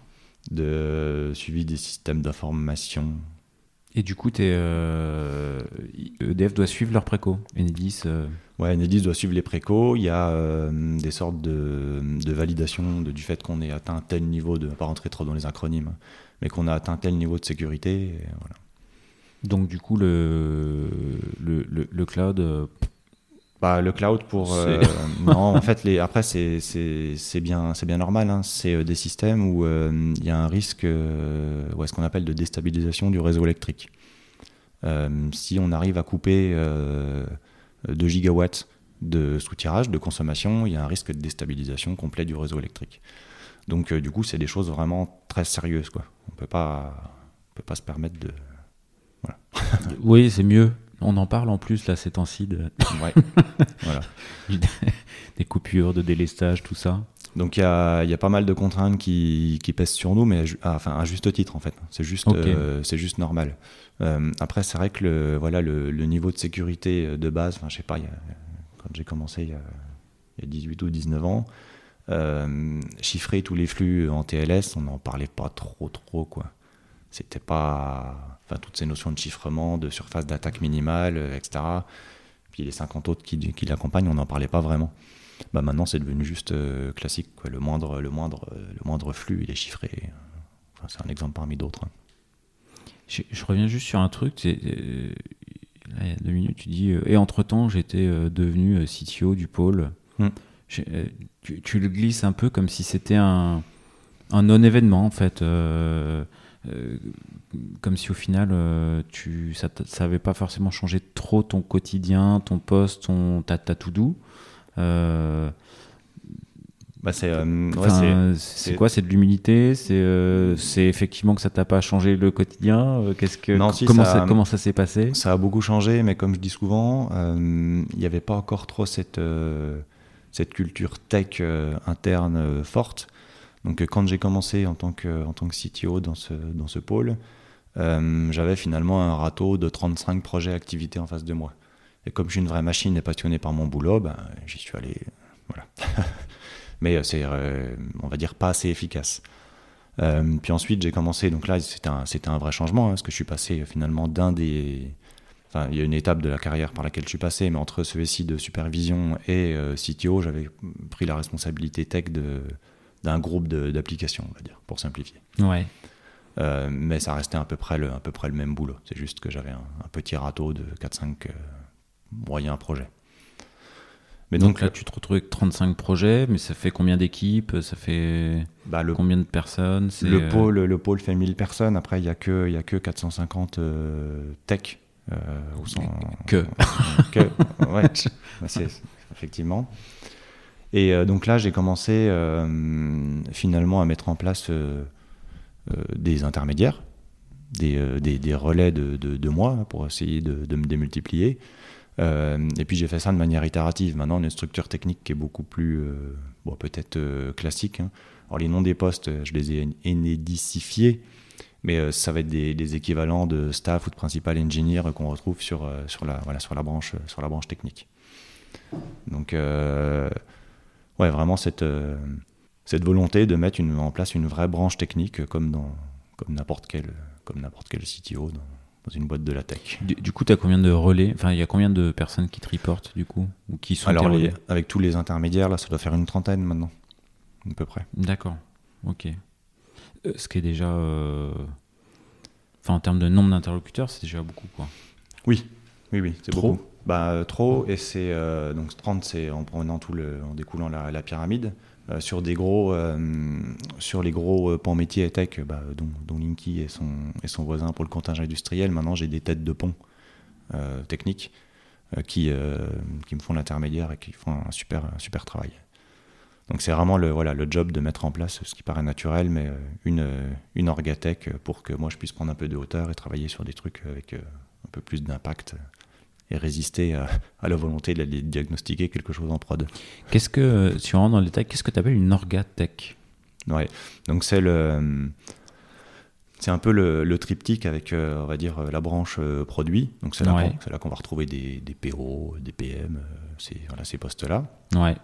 [SPEAKER 1] de suivi des systèmes d'information.
[SPEAKER 2] Et du coup, es, EDF doit suivre leurs préco, Enedis
[SPEAKER 1] Ouais, Enedis doit suivre les préco. Il y a des sortes de, de validation du fait qu'on ait atteint tel niveau, de pas rentrer trop dans les acronymes, mais qu'on a atteint tel niveau de sécurité. Et voilà.
[SPEAKER 2] Donc du coup, le, le, le, cloud... Euh,
[SPEAKER 1] bah, le cloud pour... Euh, (laughs) non, en fait, les, après, c'est bien, bien normal. Hein. C'est euh, des systèmes où il y a un risque, ouais, ce qu'on appelle de déstabilisation du réseau électrique. si on arrive à couper 2 gigawatts de soutirage, de consommation, il y a un risque de déstabilisation complet du réseau électrique. Donc du coup, c'est des choses vraiment très sérieuses. Quoi. On ne peut pas se permettre de, (laughs)
[SPEAKER 2] oui, c'est mieux. On en parle en plus là ces temps-ci (laughs) voilà. (laughs) des coupures, de délestage, tout ça.
[SPEAKER 1] Donc il y a, pas mal de contraintes qui, pèsent sur nous, mais à, enfin à juste titre en fait. C'est juste, euh, c'est juste normal. Euh, après c'est vrai que le, voilà, le, niveau de sécurité de base, je sais pas, quand j'ai commencé il y, a, 18 ou 19 ans, chiffrer tous les flux en TLS, on n'en parlait pas trop, trop, quoi. C'était pas. Enfin, toutes ces notions de chiffrement, de surface d'attaque minimale, etc. Puis les 50 autres qui, l'accompagnent, on n'en parlait pas vraiment. Bah maintenant, c'est devenu juste classique. Le, moindre, le, moindre, le moindre flux, il est chiffré. Enfin, c'est un exemple parmi d'autres. Hein.
[SPEAKER 2] Je, reviens juste sur un truc. Euh, il y a deux minutes, tu dis. Euh, et entre-temps, j'étais euh, devenu CTO du pôle. Hmm. Tu, le glisses un peu comme si c'était un, un non-événement, en fait. comme si au final, tu, ça n'avait pas forcément changé trop ton quotidien, ton poste, ton, ta, ta tout
[SPEAKER 1] Bah
[SPEAKER 2] euh, c'est quoi C'est de l'humilité euh, C'est effectivement que ça t'a pas changé le quotidien euh, Qu'est-ce que comment, ça, comment ça s'est passé?
[SPEAKER 1] Ça a beaucoup changé, mais comme je dis souvent, il n'y avait pas encore trop cette cette culture tech interne forte. Donc quand j'ai commencé en tant que en tant que CTO dans ce dans ce pôle, j'avais finalement un râteau de 35 projets activités en face de moi. Et comme je suis une vraie machine et passionné par mon boulot, ben, j'y suis allé. Voilà. (laughs) mais euh, c'est, euh, on va dire, pas assez efficace. Euh, puis ensuite, j'ai commencé, donc là, c'était un, c'était un vrai changement, hein, parce que je suis passé finalement d'un des. Enfin, il y a une étape de la carrière par laquelle je suis passé, mais entre ce SI de supervision et CTO, j'avais pris la responsabilité tech de, d'un groupe d'applications, on va dire, pour simplifier.
[SPEAKER 2] Ouais.
[SPEAKER 1] mais ça restait à peu près le, à peu près le même boulot. C'est juste que j'avais un, un petit râteau de 4-5 moyens projets.
[SPEAKER 2] Mais donc, là, tu te retrouves avec 35 projets, mais ça fait combien d'équipes Ça fait bah, combien de personnes
[SPEAKER 1] le euh, pôle, le pôle fait 1000 personnes. Après, il n'y a, que, y a que 450 euh, tech. Euh,
[SPEAKER 2] que. (laughs)
[SPEAKER 1] que ouais, c'est, effectivement. Et euh, donc là, j'ai commencé finalement à mettre en place des intermédiaires, des, des, des relais de, de, de, moi pour essayer de, de me démultiplier. Euh, et puis j'ai fait ça de manière itérative. Maintenant, on a une structure technique qui est beaucoup plus, euh, bon, peut-être euh, classique. Hein. Alors les noms des postes, je les ai inédicifiés, mais ça va être des, équivalents de staff ou de principal engineer qu'on retrouve sur, sur, la, voilà, sur, la branche, sur la branche technique. Donc, ouais, vraiment cette, cette volonté de mettre en place une vraie branche technique comme dans comme n'importe quel, quel CTO dans une boîte de la tech.
[SPEAKER 2] Du, coup, tu as combien de relais? Enfin, il y a combien de personnes qui te reportent du coup ou qui sont
[SPEAKER 1] Alors, avec tous les intermédiaires, là, ça doit faire une trentaine maintenant, à peu près.
[SPEAKER 2] D'accord. Ok. Euh, ce qui est déjà, euh, enfin, en termes de nombre d'interlocuteurs, c'est déjà beaucoup, quoi.
[SPEAKER 1] Oui, oui, oui, c'est beaucoup. Bah, euh, trop, et c'est donc 30, c'est en prenant tout le, en découlant la, la pyramide. Euh, sur des gros, euh, sur les gros euh, pans métiers et tech, bah, dont, Linky et son, et son voisin pour le comptage industriel. Maintenant, j'ai des têtes de pont techniques qui, qui me font l'intermédiaire et qui font un super, super travail. Donc c'est vraiment le, voilà, le job de mettre en place ce qui paraît naturel, mais une, une orgatech pour que moi je puisse prendre un peu de hauteur et travailler sur des trucs avec un peu plus d'impact et résister à, la volonté de diagnostiquer quelque chose en prod.
[SPEAKER 2] Qu'est-ce que, si on rentre dans le détail, qu'est-ce que tu appelles une orgatech
[SPEAKER 1] Ouais, donc c'est le. C'est un peu le, triptyque avec, euh, on va dire, la branche euh, produit. Donc c'est là, là qu'on va retrouver des, des, PO, des PM, euh, c'est, voilà, ces postes-là.
[SPEAKER 2] Ouais.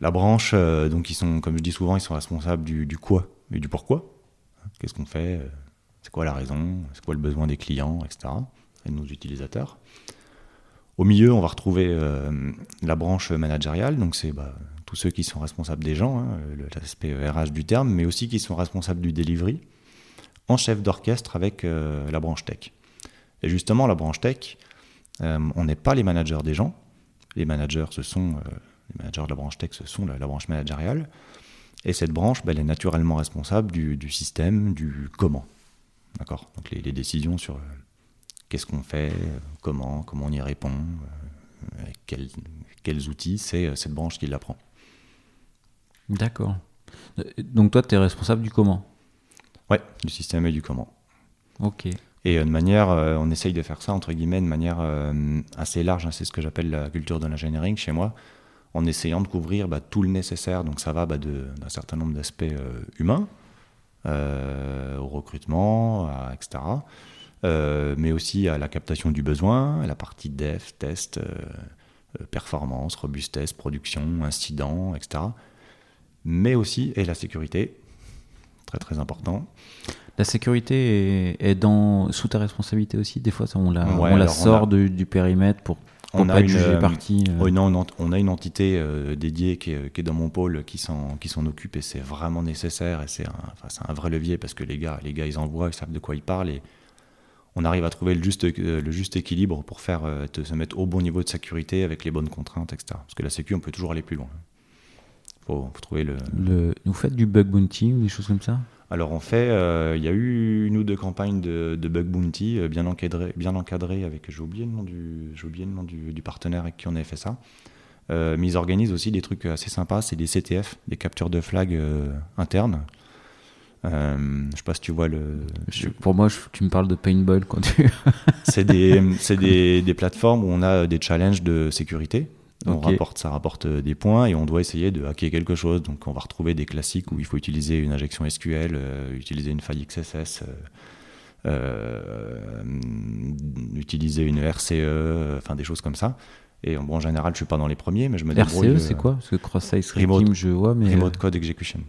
[SPEAKER 1] La branche, donc ils sont, comme je dis souvent, ils sont responsables du, du quoi et du pourquoi. Qu'est-ce qu'on fait? C'est quoi la raison? C'est quoi le besoin des clients, etc. Et de nos utilisateurs. Au milieu, on va retrouver euh, la branche managériale, donc c'est bah, tous ceux qui sont responsables des gens, hein, l'aspect RH du terme, mais aussi qui sont responsables du delivery, en chef d'orchestre avec euh, la branche tech. Et justement, la branche tech, euh, on n'est pas les managers des gens. Les managers, ce sont les managers de la branche tech, ce sont la, branche managériale. Et cette branche, bah, elle est naturellement responsable du, système, du comment. D'accord? Donc les, les, décisions sur qu'est-ce qu'on fait, comment, comment on y répond, euh, avec quels, outils, c'est euh, cette branche qui l'apprend.
[SPEAKER 2] D'accord. Donc toi, tu es responsable du comment?
[SPEAKER 1] Ouais, du système et du comment.
[SPEAKER 2] Ok.
[SPEAKER 1] Et euh, de manière, on essaye de faire ça, entre guillemets, de manière assez large, hein, c'est ce que j'appelle la culture de l'ingénierie chez moi, en essayant de couvrir bah, tout le nécessaire. Donc ça va bah, d'un certain nombre d'aspects humains, au recrutement, etc. Euh, mais aussi à la captation du besoin, à la partie dev, test, euh, euh, performance, robustesse, production, incident, etc. mais aussi et la sécurité, très très important.
[SPEAKER 2] La sécurité est, dans, sous ta responsabilité aussi. Des fois, on la,
[SPEAKER 1] Ouais,
[SPEAKER 2] on la
[SPEAKER 1] on
[SPEAKER 2] sort
[SPEAKER 1] a-
[SPEAKER 2] du périmètre pour, pour
[SPEAKER 1] On
[SPEAKER 2] pas
[SPEAKER 1] a
[SPEAKER 2] être
[SPEAKER 1] une,
[SPEAKER 2] jugé partie. euh.
[SPEAKER 1] Oh, non, on a une entité euh, dédiée qui est, qui est dans mon pôle qui s'en qui s'en occupe et c'est vraiment nécessaire et c'est un, enfin, c'est un vrai levier parce que les gars, les gars ils en voient, ils savent de quoi ils parlent et on arrive à trouver le juste, euh, le juste équilibre pour faire euh, te- se mettre au bon niveau de sécurité avec les bonnes contraintes, etc. Parce que la sécu, on peut toujours aller plus loin. Faut, faut trouver le.
[SPEAKER 2] Le, vous faites du bug bounty ou des choses comme ça?
[SPEAKER 1] Alors on fait, euh, il y a eu une ou deux campagnes de, de bug bounty euh, bien encadrées, bien encadrées avec, j'ai oublié le nom du, j'ai oublié le nom du, du partenaire avec qui on avait fait ça. Euh, mais ils organisent aussi des trucs assez sympas, c'est des CTF, des captures de flag euh, internes. Euh, je sais pas si tu vois le.
[SPEAKER 2] Je- Pour moi, je- tu me parles de paintball quand tu. (laughs)
[SPEAKER 1] C'est des, c'est des, des plateformes où on a des challenges de sécurité. On rapporte, ça rapporte euh, des points et on doit essayer de hacker quelque chose. Donc on va retrouver des classiques où il faut utiliser une injection SQL, euh, utiliser une faille XSS, euh, euh, utiliser une RCE, euh, enfin des choses comme ça. Et bon, en général, je suis pas dans les premiers, mais je me débrouille.
[SPEAKER 2] RCE,
[SPEAKER 1] euh,
[SPEAKER 2] c'est quoi que Cross-Site
[SPEAKER 1] Remote-
[SPEAKER 2] Scripting, je vois, mais.
[SPEAKER 1] Remote Code Execution.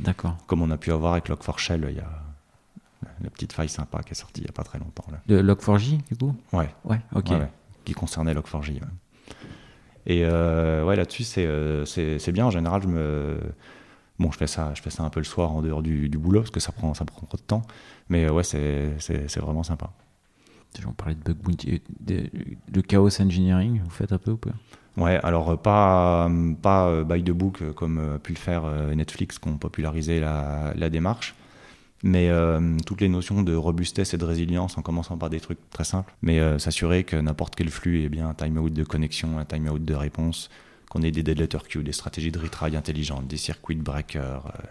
[SPEAKER 2] D'accord.
[SPEAKER 1] Comme on a pu avoir avec Log4Shell, il y a la petite faille sympa qui est sortie il y a pas très longtemps. Là.
[SPEAKER 2] De Log4j, du coup?
[SPEAKER 1] Ouais.
[SPEAKER 2] Ouais, ok.
[SPEAKER 1] Ouais, ouais, qui concernait Log4j. ouais. Et euh, ouais, là-dessus, c'est, euh, c'est, c'est bien. En général, je me. Bon, je fais ça, je fais ça un peu le soir en dehors du, du boulot parce que ça prend, ça prend trop de temps. Mais ouais, c'est, c'est, c'est vraiment sympa.
[SPEAKER 2] On parlait de bug bounty. De, de chaos engineering, vous faites un peu ou pas?
[SPEAKER 1] Ouais, alors euh, pas, euh, pas euh, by the book euh, comme euh, a pu le faire euh, Netflix qui ont popularisé la, la démarche. Mais euh, toutes les notions de robustesse et de résilience en commençant par des trucs très simples. Mais euh, s'assurer que n'importe quel flux ait bien un timeout de connexion, un timeout de réponse, qu'on ait des dead letter queues, des stratégies de retry intelligentes, des circuits de breakers, euh,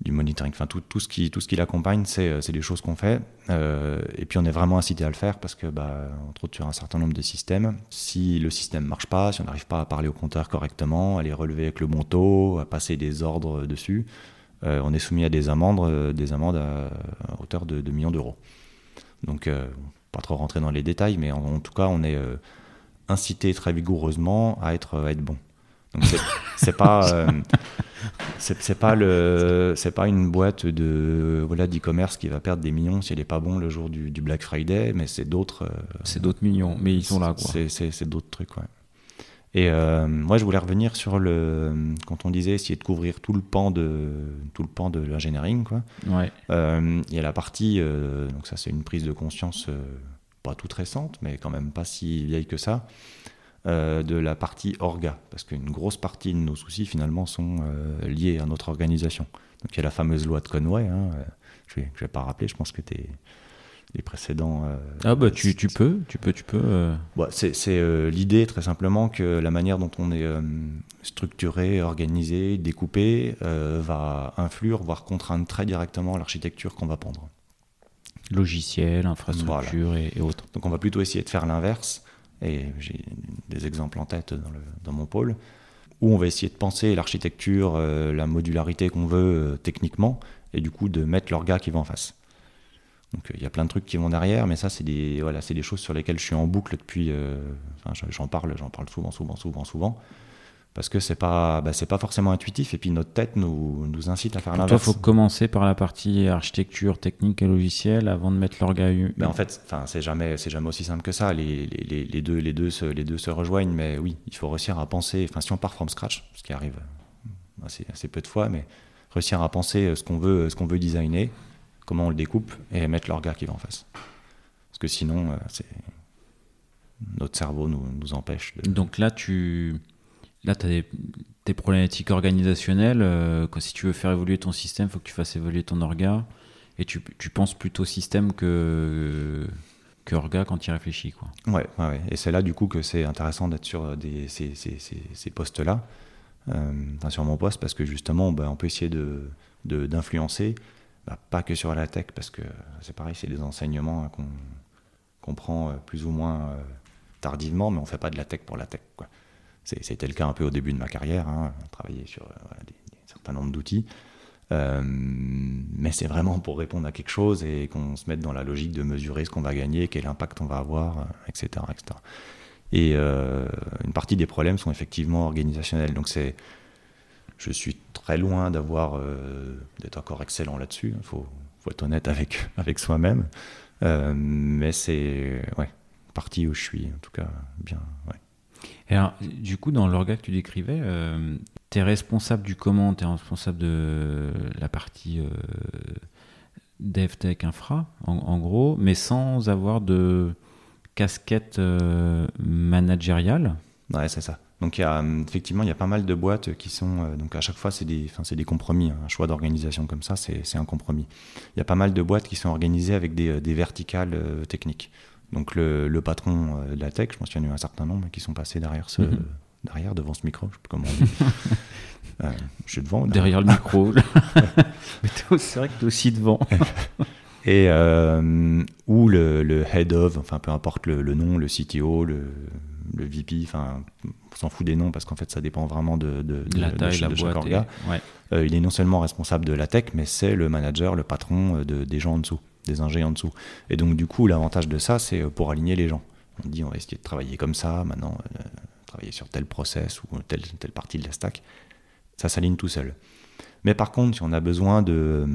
[SPEAKER 1] du monitoring, enfin tout, tout ce qui, qui l'accompagne, c'est, euh, c'est des choses qu'on fait. Euh, et puis on est vraiment incité à le faire parce que, bah, entre autres, sur un certain nombre de systèmes, si le système marche pas, si on n'arrive pas à parler au compteur correctement, à les relever avec le bon taux, à passer des ordres dessus, euh, on est soumis à des amendes, des amendes à, hauteur de, de millions d'euros. Donc, pas trop rentrer dans les détails, mais en, en tout cas, on est incité très vigoureusement à être, à être bon. Donc c'est- pas euh, c'est pas le c'est pas une boîte de voilà d'e-commerce qui va perdre des millions si elle est pas bon le jour du, du Black Friday, mais c'est d'autres euh,
[SPEAKER 2] C'est d'autres millions, mais ils sont là, quoi.
[SPEAKER 1] c'est- d'autres trucs, ouais. Et euh, moi, je voulais revenir sur le quand on disait essayer de couvrir tout le pan de tout le pan de l'engineering, quoi.
[SPEAKER 2] Ouais.
[SPEAKER 1] Il y a la partie, donc ça c'est une prise de conscience pas toute récente, mais quand même pas si vieille que ça, euh, de la partie orga, parce qu'une grosse partie de nos soucis finalement sont euh, liés à notre organisation. Donc il y a la fameuse loi de Conway, hein, euh, je vais, je vais pas rappeler, je pense que t'es les précédents. euh,
[SPEAKER 2] Ah bah tu, tu peux, tu peux, tu peux.
[SPEAKER 1] Ouais, c'est l'idée très simplement que la manière dont on est structuré, organisé, découpé va influer, voire contraindre très directement l'architecture qu'on va prendre.
[SPEAKER 2] logiciel, infrastructure et, et autres.
[SPEAKER 1] Donc on va plutôt essayer de faire l'inverse, et j'ai des exemples en tête dans, mon pôle, où on va essayer de penser l'architecture, euh, la modularité qu'on veut euh, techniquement, et du coup de mettre l'orga qui va en face. Donc euh, il y a plein de trucs qui vont derrière, mais ça c'est des, voilà, des choses sur lesquelles je suis en boucle depuis, j'en parle, j'en parle souvent, souvent, souvent, souvent, parce que c'est pas, bah, c'est pas forcément intuitif, et puis notre tête nous, nous incite à faire
[SPEAKER 2] toi, il
[SPEAKER 1] l'inverse.
[SPEAKER 2] faut commencer par la partie architecture, technique et logiciel avant de mettre l'orga. hu-
[SPEAKER 1] Mais en fait, enfin, c'est jamais, c'est jamais aussi simple que ça. Les, les, les- deux, les deux, se, les deux se rejoignent, mais oui, il faut réussir à penser. Enfin, si on part from scratch, ce qui arrive assez, assez peu de fois, mais réussir à penser ce qu'on veut, ce qu'on veut designer, comment on le découpe et mettre l'orga qui va en face. Parce que sinon, euh, c'est notre cerveau nous, nous empêche de.
[SPEAKER 2] Donc là, tu là, as des, problématiques organisationnelles. euh, si tu veux faire évoluer ton système, il faut que tu fasses évoluer ton orga. Et tu, tu penses plutôt système que, que orga quand tu y réfléchis. Quoi.
[SPEAKER 1] Ouais, ouais. Et c'est là du coup que c'est intéressant d'être sur des, ces, ces, ces, postes-là, euh, sur mon poste, parce que justement, bah, on peut essayer de, de- d'influencer, bah, pas que sur la tech, parce que c'est pareil, c'est des enseignements hein, qu'on, prend euh, plus ou moins euh, tardivement, mais on fait pas de la tech pour la tech. Quoi. C'était le cas un peu au début de ma carrière, hein, travailler sur euh, voilà, des, des certain nombre d'outils. Euh, mais c'est vraiment pour répondre à quelque chose et qu'on se mette dans la logique de mesurer ce qu'on va gagner, quel impact on va avoir, euh, etc. etc. Et une partie des problèmes sont effectivement organisationnels. Donc c'est Je suis très loin d'avoir d'être encore excellent là-dessus. Il faut, faut, être honnête avec, (laughs) avec soi-même. mais c'est ouais, partie où je suis, en tout cas, bien.
[SPEAKER 2] Alors, du coup, dans l'orga que tu décrivais, tu es responsable du comment, tu es responsable de la partie euh, dev infra, en, gros, mais sans avoir de casquette euh, managériale?
[SPEAKER 1] Ouais, c'est ça. Donc, a, effectivement, il y a pas mal de boîtes qui sont. Euh, donc, à chaque fois, c'est des, des compromis. Hein. Un choix d'organisation comme ça, c'est un compromis. Il y a pas mal de boîtes qui sont organisées avec des verticales techniques. Donc, le, le patron de la tech, je pense qu'il y en a eu un certain nombre qui sont passés derrière ce. Mm-hmm derrière, devant ce micro, je sais pas comment on dit. (laughs)
[SPEAKER 2] Euh, je suis devant. Derrière le micro. (laughs) c'est vrai que tu es aussi devant. (laughs)
[SPEAKER 1] Et euh, ou le, le, head of, enfin peu importe le, le nom, le CTO, le, le VP, enfin on s'en fout des noms parce qu'en fait ça dépend vraiment de, de,
[SPEAKER 2] la taille, de, la boîte
[SPEAKER 1] chaque euh, il est non seulement responsable de la tech, mais c'est le manager, le patron de, des gens en dessous, des ingés en dessous. Et donc du coup l'avantage de ça, c'est pour aligner les gens. On dit on va essayer de travailler comme ça, maintenant travailler sur tel process ou telle, telle partie de la stack, ça s'aligne tout seul. Mais par contre, si on a besoin de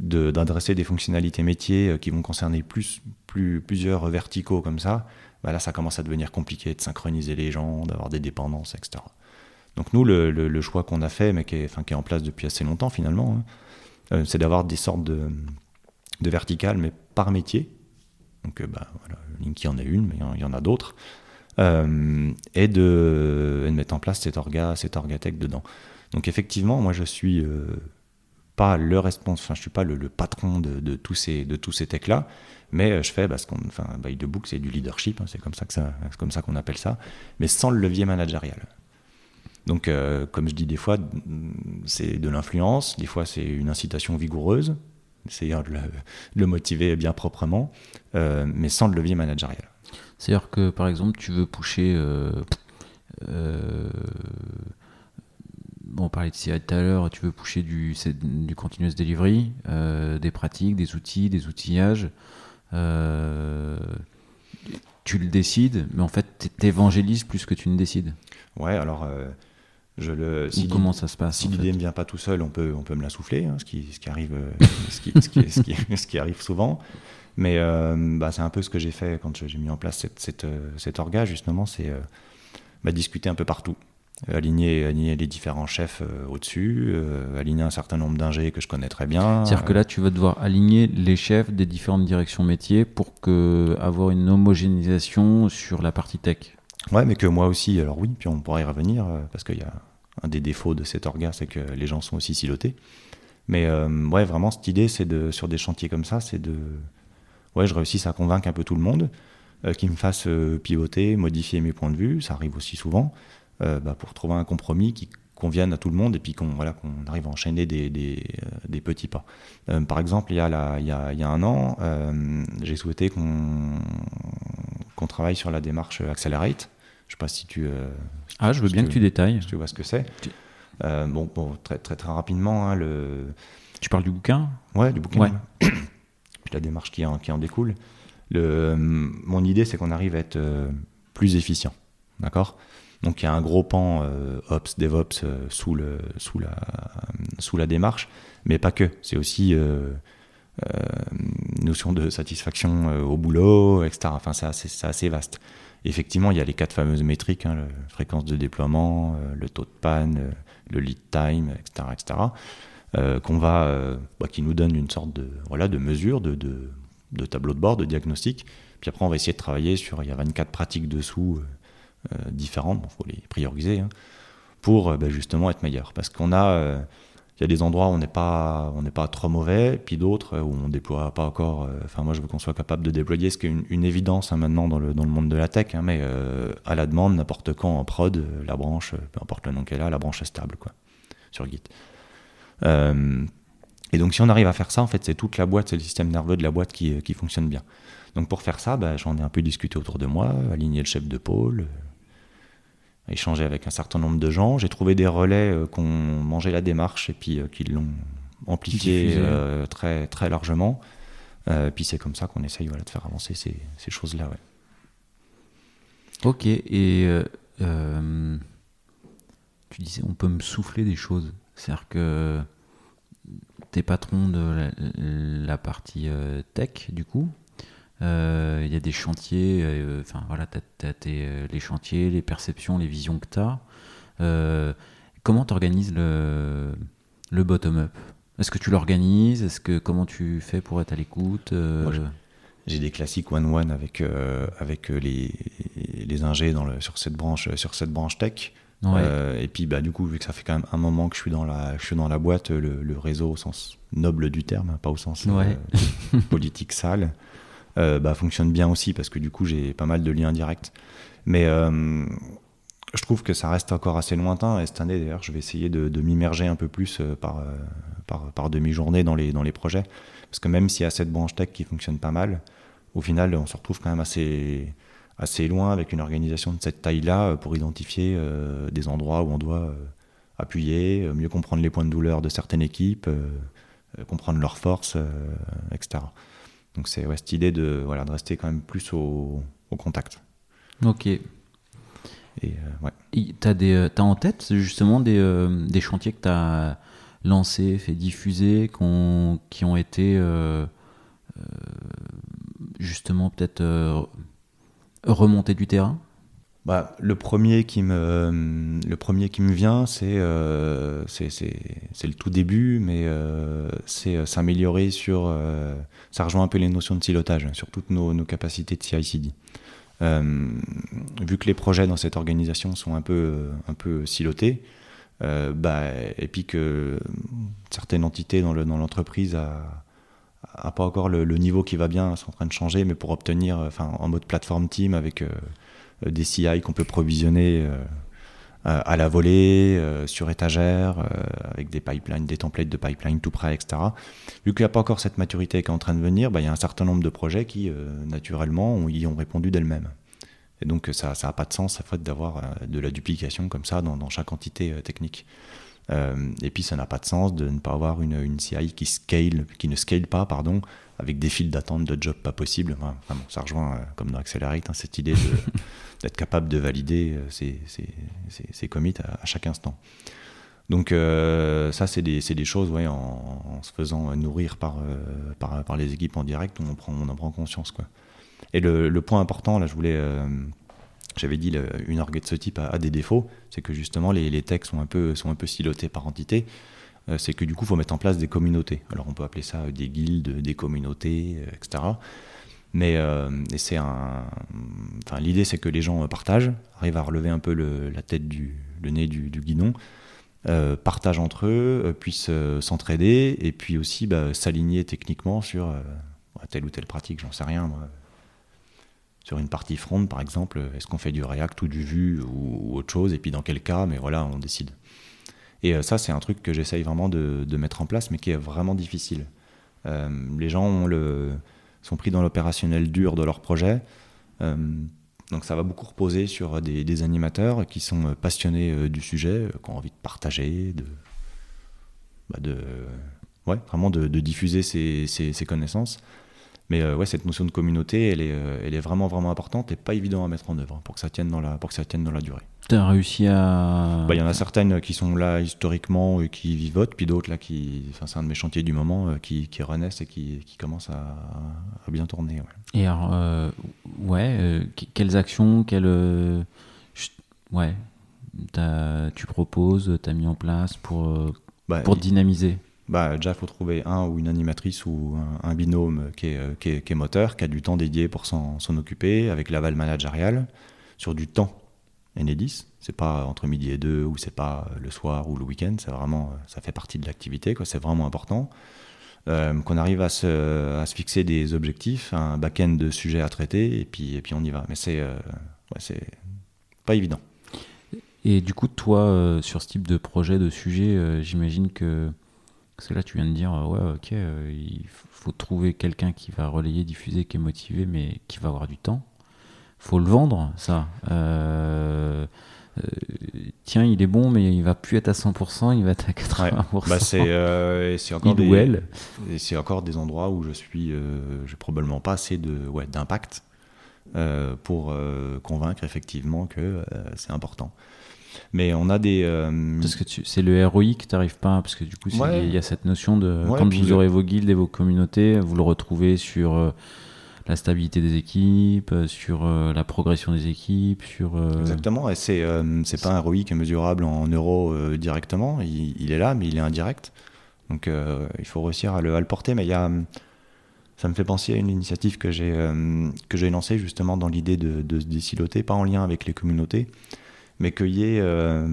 [SPEAKER 1] d'adresser des fonctionnalités métiers euh, qui vont concerner plus, plus, plusieurs verticaux comme ça, bah là ça commence à devenir compliqué de synchroniser les gens, d'avoir des dépendances, etc. Donc nous, le, choix qu'on a fait, mais qui est, en place depuis assez longtemps finalement, hein, euh, c'est d'avoir des sortes de, de verticales, mais par métier. Donc euh, bah, voilà, Linky en a une, mais il y en a d'autres. Euh, et, de, mettre en place cet orga, cet dedans. Donc effectivement, moi je suis euh, pas le responsable, je suis pas le, patron de, tous ces de tous ces techs là, mais je fais parce qu'on, enfin by the book c'est du leadership, hein, c'est comme ça que comme ça qu'on appelle ça, mais sans le levier managérial. Donc comme je dis des fois, c'est de l'influence, des fois c'est une incitation vigoureuse, c'est de, de, le motiver bien proprement, mais sans le levier managérial.
[SPEAKER 2] C'est-à-dire que par exemple, tu veux pusher. Euh, euh, on parlait de CI tout à l'heure, tu veux pusher du, du continuous delivery, euh, des pratiques, des outils, des outillages. tu le décides, mais en fait, tu évangélises plus que tu ne décides.
[SPEAKER 1] Ouais, alors. Je le,
[SPEAKER 2] si comment ça se passe
[SPEAKER 1] Si l'idée ne vient pas tout seul, on peut, on peut me la souffler, hein, ce, qui, ce, qui arrive, (laughs) ce, qui, ce, qui, ce, qui, arrive souvent. Mais euh, bah, c'est un peu ce que j'ai fait quand j'ai mis en place cette, cette, euh, cet orga, justement, c'est euh, bah, discuter un peu partout. Aligner, aligner les différents chefs au-dessus, aligner un certain nombre d'ingés que je connais très bien.
[SPEAKER 2] C'est-à-dire que là, tu vas devoir aligner les chefs des différentes directions métiers pour que, avoir une homogénéisation sur la partie tech.
[SPEAKER 1] Ouais, mais que moi aussi, alors oui, puis on pourra y revenir, parce qu'il y a un des défauts de cet orga, c'est que les gens sont aussi silotés. Mais ouais, vraiment, cette idée, c'est de, sur des chantiers comme ça, c'est de, ouais, je réussisse à convaincre un peu tout le monde, euh, qui me fasse euh, pivoter, modifier mes points de vue, ça arrive aussi souvent, euh, bah, pour trouver un compromis qui convienne à tout le monde et puis qu'on voilà, qu'on arrive à enchaîner des, des, petits pas. par exemple, il y a, il y a, il y a un an, j'ai souhaité qu'on qu'on travaille sur la démarche Accelerate. Je sais pas si tu.
[SPEAKER 2] ah, je veux bien que tu détailles.
[SPEAKER 1] tu vois ce que c'est. bon, bon, très, très, très rapidement, hein, le.
[SPEAKER 2] Tu parles du bouquin?
[SPEAKER 1] Ouais, du bouquin. Ouais. (coughs) la démarche qui en, qui en découle. Le, mon idée, c'est qu'on arrive à être euh, plus efficient. D'accord? Donc il y a un gros pan euh, Ops, DevOps euh, sous, le, sous, la, sous la démarche, mais pas que. C'est aussi une notion de satisfaction au boulot, etc. Enfin, c'est assez, assez, vaste. Effectivement, il y a les quatre fameuses métriques, hein, la fréquence de déploiement, le taux de panne, le lead time, etc. etc. Euh, qu'on va, euh, bah, qui nous donne une sorte de, voilà, de mesure, de, de, tableau de bord, de diagnostic. Puis après, on va essayer de travailler sur, il y a 24 pratiques dessous euh, différentes, il faut les prioriser, hein, pour bah, justement être meilleur. Parce qu'on a, il y a des endroits où on n'est pas, trop mauvais, puis d'autres où on déploie pas encore. Enfin, moi, je veux qu'on soit capable de déployer, ce qui est une, évidence hein, maintenant dans le, monde de la tech, hein, mais à la demande, n'importe quand en prod, la branche, peu importe le nom qu'elle a, la branche est stable, quoi, sur Git. Euh, et donc si on arrive à faire ça, en fait, c'est toute la boîte, c'est le système nerveux de la boîte qui, fonctionne bien. Donc pour faire ça, bah, j'en ai un peu discuté autour de moi, aligné le chef de pôle, euh, échangé avec un certain nombre de gens. J'ai trouvé des relais euh, qui ont mangé la démarche et puis qui l'ont amplifié très, très largement. puis c'est comme ça qu'on essaye voilà, de faire avancer ces, ces choses-là. Ouais.
[SPEAKER 2] Ok, et tu disais, on peut me souffler des choses. C'est-à-dire que t'es patron de la, partie euh, tech, du coup? Euh, il y a des chantiers, euh, enfin voilà, tu as, les chantiers, les perceptions, les visions que tu as. comment tu organises le, le bottom-up? Est-ce que tu l'organises? Est-ce que comment tu fais pour être à l'écoute
[SPEAKER 1] J'ai des classiques one-one avec, avec les, les ingés dans le, sur, cette branche, sur cette branche tech. Euh, et puis, bah, du coup, vu que ça fait quand même un moment que je suis dans la, je suis dans la boîte, le, réseau au sens noble du terme, pas au sens euh, politique sale, euh, (laughs) bah, fonctionne bien aussi parce que du coup, j'ai pas mal de liens directs. Mais je trouve que ça reste encore assez lointain. Et cette année, d'ailleurs, je vais essayer de, m'immerger un peu plus par, par, par demi-journée dans les, dans les projets. Parce que même s'il y a cette branche tech qui fonctionne pas mal, au final, on se retrouve quand même assez assez loin avec une organisation de cette taille-là euh, pour identifier euh, des endroits où on doit euh, appuyer, mieux comprendre les points de douleur de certaines équipes, comprendre leurs forces, etc. Donc c'est cette idée de, voilà, de rester quand même plus au, contact.
[SPEAKER 2] Ok. Et ouais. Tu as, en tête justement des, des chantiers que tu as lancés, fait diffuser, qui ont été justement peut-être remonter du terrain?
[SPEAKER 1] Bah, le premier qui me le premier qui me vient c'est euh, c'est le tout début mais euh, c'est euh, s'améliorer sur euh, ça rejoint un peu les notions de silotage sur toutes nos, nos capacités de CI/CD vu que les projets dans cette organisation sont un peu un peu silotés bah, et puis que certaines entités dans l'entreprise dans a a pas encore le, niveau qui va bien, c'est en train de changer, mais pour obtenir, euh, enfin, en mode plateforme team avec euh, des CI qu'on peut provisionner euh, à la volée, sur étagère, avec des pipelines, des templates de pipeline tout prêts, etc. Vu qu'il n'y a pas encore cette maturité qui est en train de venir, bah, il y a un certain nombre de projets qui, naturellement, y ont répondu d'elles-mêmes. Et donc, ça n'a pas de sens, à fait d'avoir de la duplication comme ça dans chaque entité technique. Euh, et puis ça n'a pas de sens de ne pas avoir une, une CI qui, scale, qui ne scale pas pardon, avec des files d'attente de jobs pas possibles. ça rejoint, euh, comme dans Accelerate, hein, cette idée (laughs) d'être capable de valider euh, ces, commits à, chaque instant. Donc ça, c'est des, des, choses, ouais, en, se faisant nourrir par, par, par, les équipes en direct, on, prend, on en prend conscience. Quoi. Et le, le, point important, là, je voulais j'avais dit une orgue de ce type a, des défauts, c'est que justement les, les techs sont un peu sont un peu silotés par entité. Euh, c'est que du coup, il faut mettre en place des communautés. Alors, on peut appeler ça des guildes, des communautés, euh, etc. Mais euh, c'est un. Enfin, l'idée, c'est que les gens partagent, arrivent à relever un peu le, la tête du le nez du, guidon, partagent entre eux, puissent s'entraider et puis aussi bah, s'aligner techniquement sur telle ou telle pratique. J'en sais rien. Moi sur une partie front, par exemple, est-ce qu'on fait du React ou du Vue ou, autre chose, et puis dans quel cas, mais voilà, on décide. Et euh, ça, c'est un truc que j'essaye vraiment de, mettre en place, mais qui est vraiment difficile. Euh, les gens sont pris dans l'opérationnel dur de leur projet, euh, donc ça va beaucoup reposer sur des, animateurs qui sont passionnés du sujet, qui ont envie de partager, de, bah ouais, vraiment de, diffuser ces connaissances. Mais euh, ouais, cette notion de communauté, elle est, euh, elle est vraiment, vraiment importante et pas évident à mettre en œuvre pour que ça tienne dans la, pour que ça tienne dans la durée.
[SPEAKER 2] Tu as réussi à.
[SPEAKER 1] Bah, il y en a certaines qui sont là historiquement et qui vivotent, puis d'autres là qui. Enfin, c'est un de mes chantiers du moment euh, qui, qui, renaissent et qui, qui commencent à, à, bien tourner. Ouais.
[SPEAKER 2] Et alors, ouais, quelles actions, quelles. ouais, tu proposes, tu as mis en place pour, bah, pour dynamiser?
[SPEAKER 1] Bah, déjà, il faut trouver un ou une animatrice ou un, binôme qui est, euh, qui, est, qui est, moteur, qui a du temps dédié pour s'en occuper, avec l'aval managérial, sur du temps Enedis. C'est pas entre midi et deux, ou c'est pas le soir ou le week-end, vraiment, euh, ça fait partie de l'activité, c'est vraiment important. Euh, qu'on arrive à se, à se, fixer des objectifs, un back-end de sujets à traiter, et puis, et puis on y va. Mais c'est c'est pas évident.
[SPEAKER 2] Et du coup, toi, sur ce type de projet, de sujet, j'imagine que parce que là, tu viens de dire, euh, ouais, ok, euh, il faut trouver quelqu'un qui va relayer, diffuser, qui est motivé, mais qui va avoir du temps. faut le vendre, ça. Euh, tiens, il est bon, mais il va plus être à 100%, il va être à 80%.
[SPEAKER 1] Bah c'est encore, des, c'est encore des endroits où je suis, j'ai probablement pas assez de, ouais, d'impact pour convaincre effectivement que c'est important. Mais on a des. euh,
[SPEAKER 2] Parce que c'est le ROI que tu n'arrives pas, parce que du coup, il
[SPEAKER 1] Ouais.
[SPEAKER 2] y a cette notion de
[SPEAKER 1] Ouais,
[SPEAKER 2] quand vous aurez vos guildes et vos communautés, vous le retrouvez sur euh, la stabilité des équipes, euh, sur euh, la progression des équipes, sur. euh,
[SPEAKER 1] Exactement, et c'est euh, c'est pas un ROI qui est mesurable en euros directement, il, il est là, mais il est indirect. Donc il faut réussir à le, à le porter, mais il y a, ça me fait penser à une initiative que j'ai que j'ai lancée justement dans l'idée de, de se désiloter, pas en lien avec les communautés, mais qu'il y ait euh,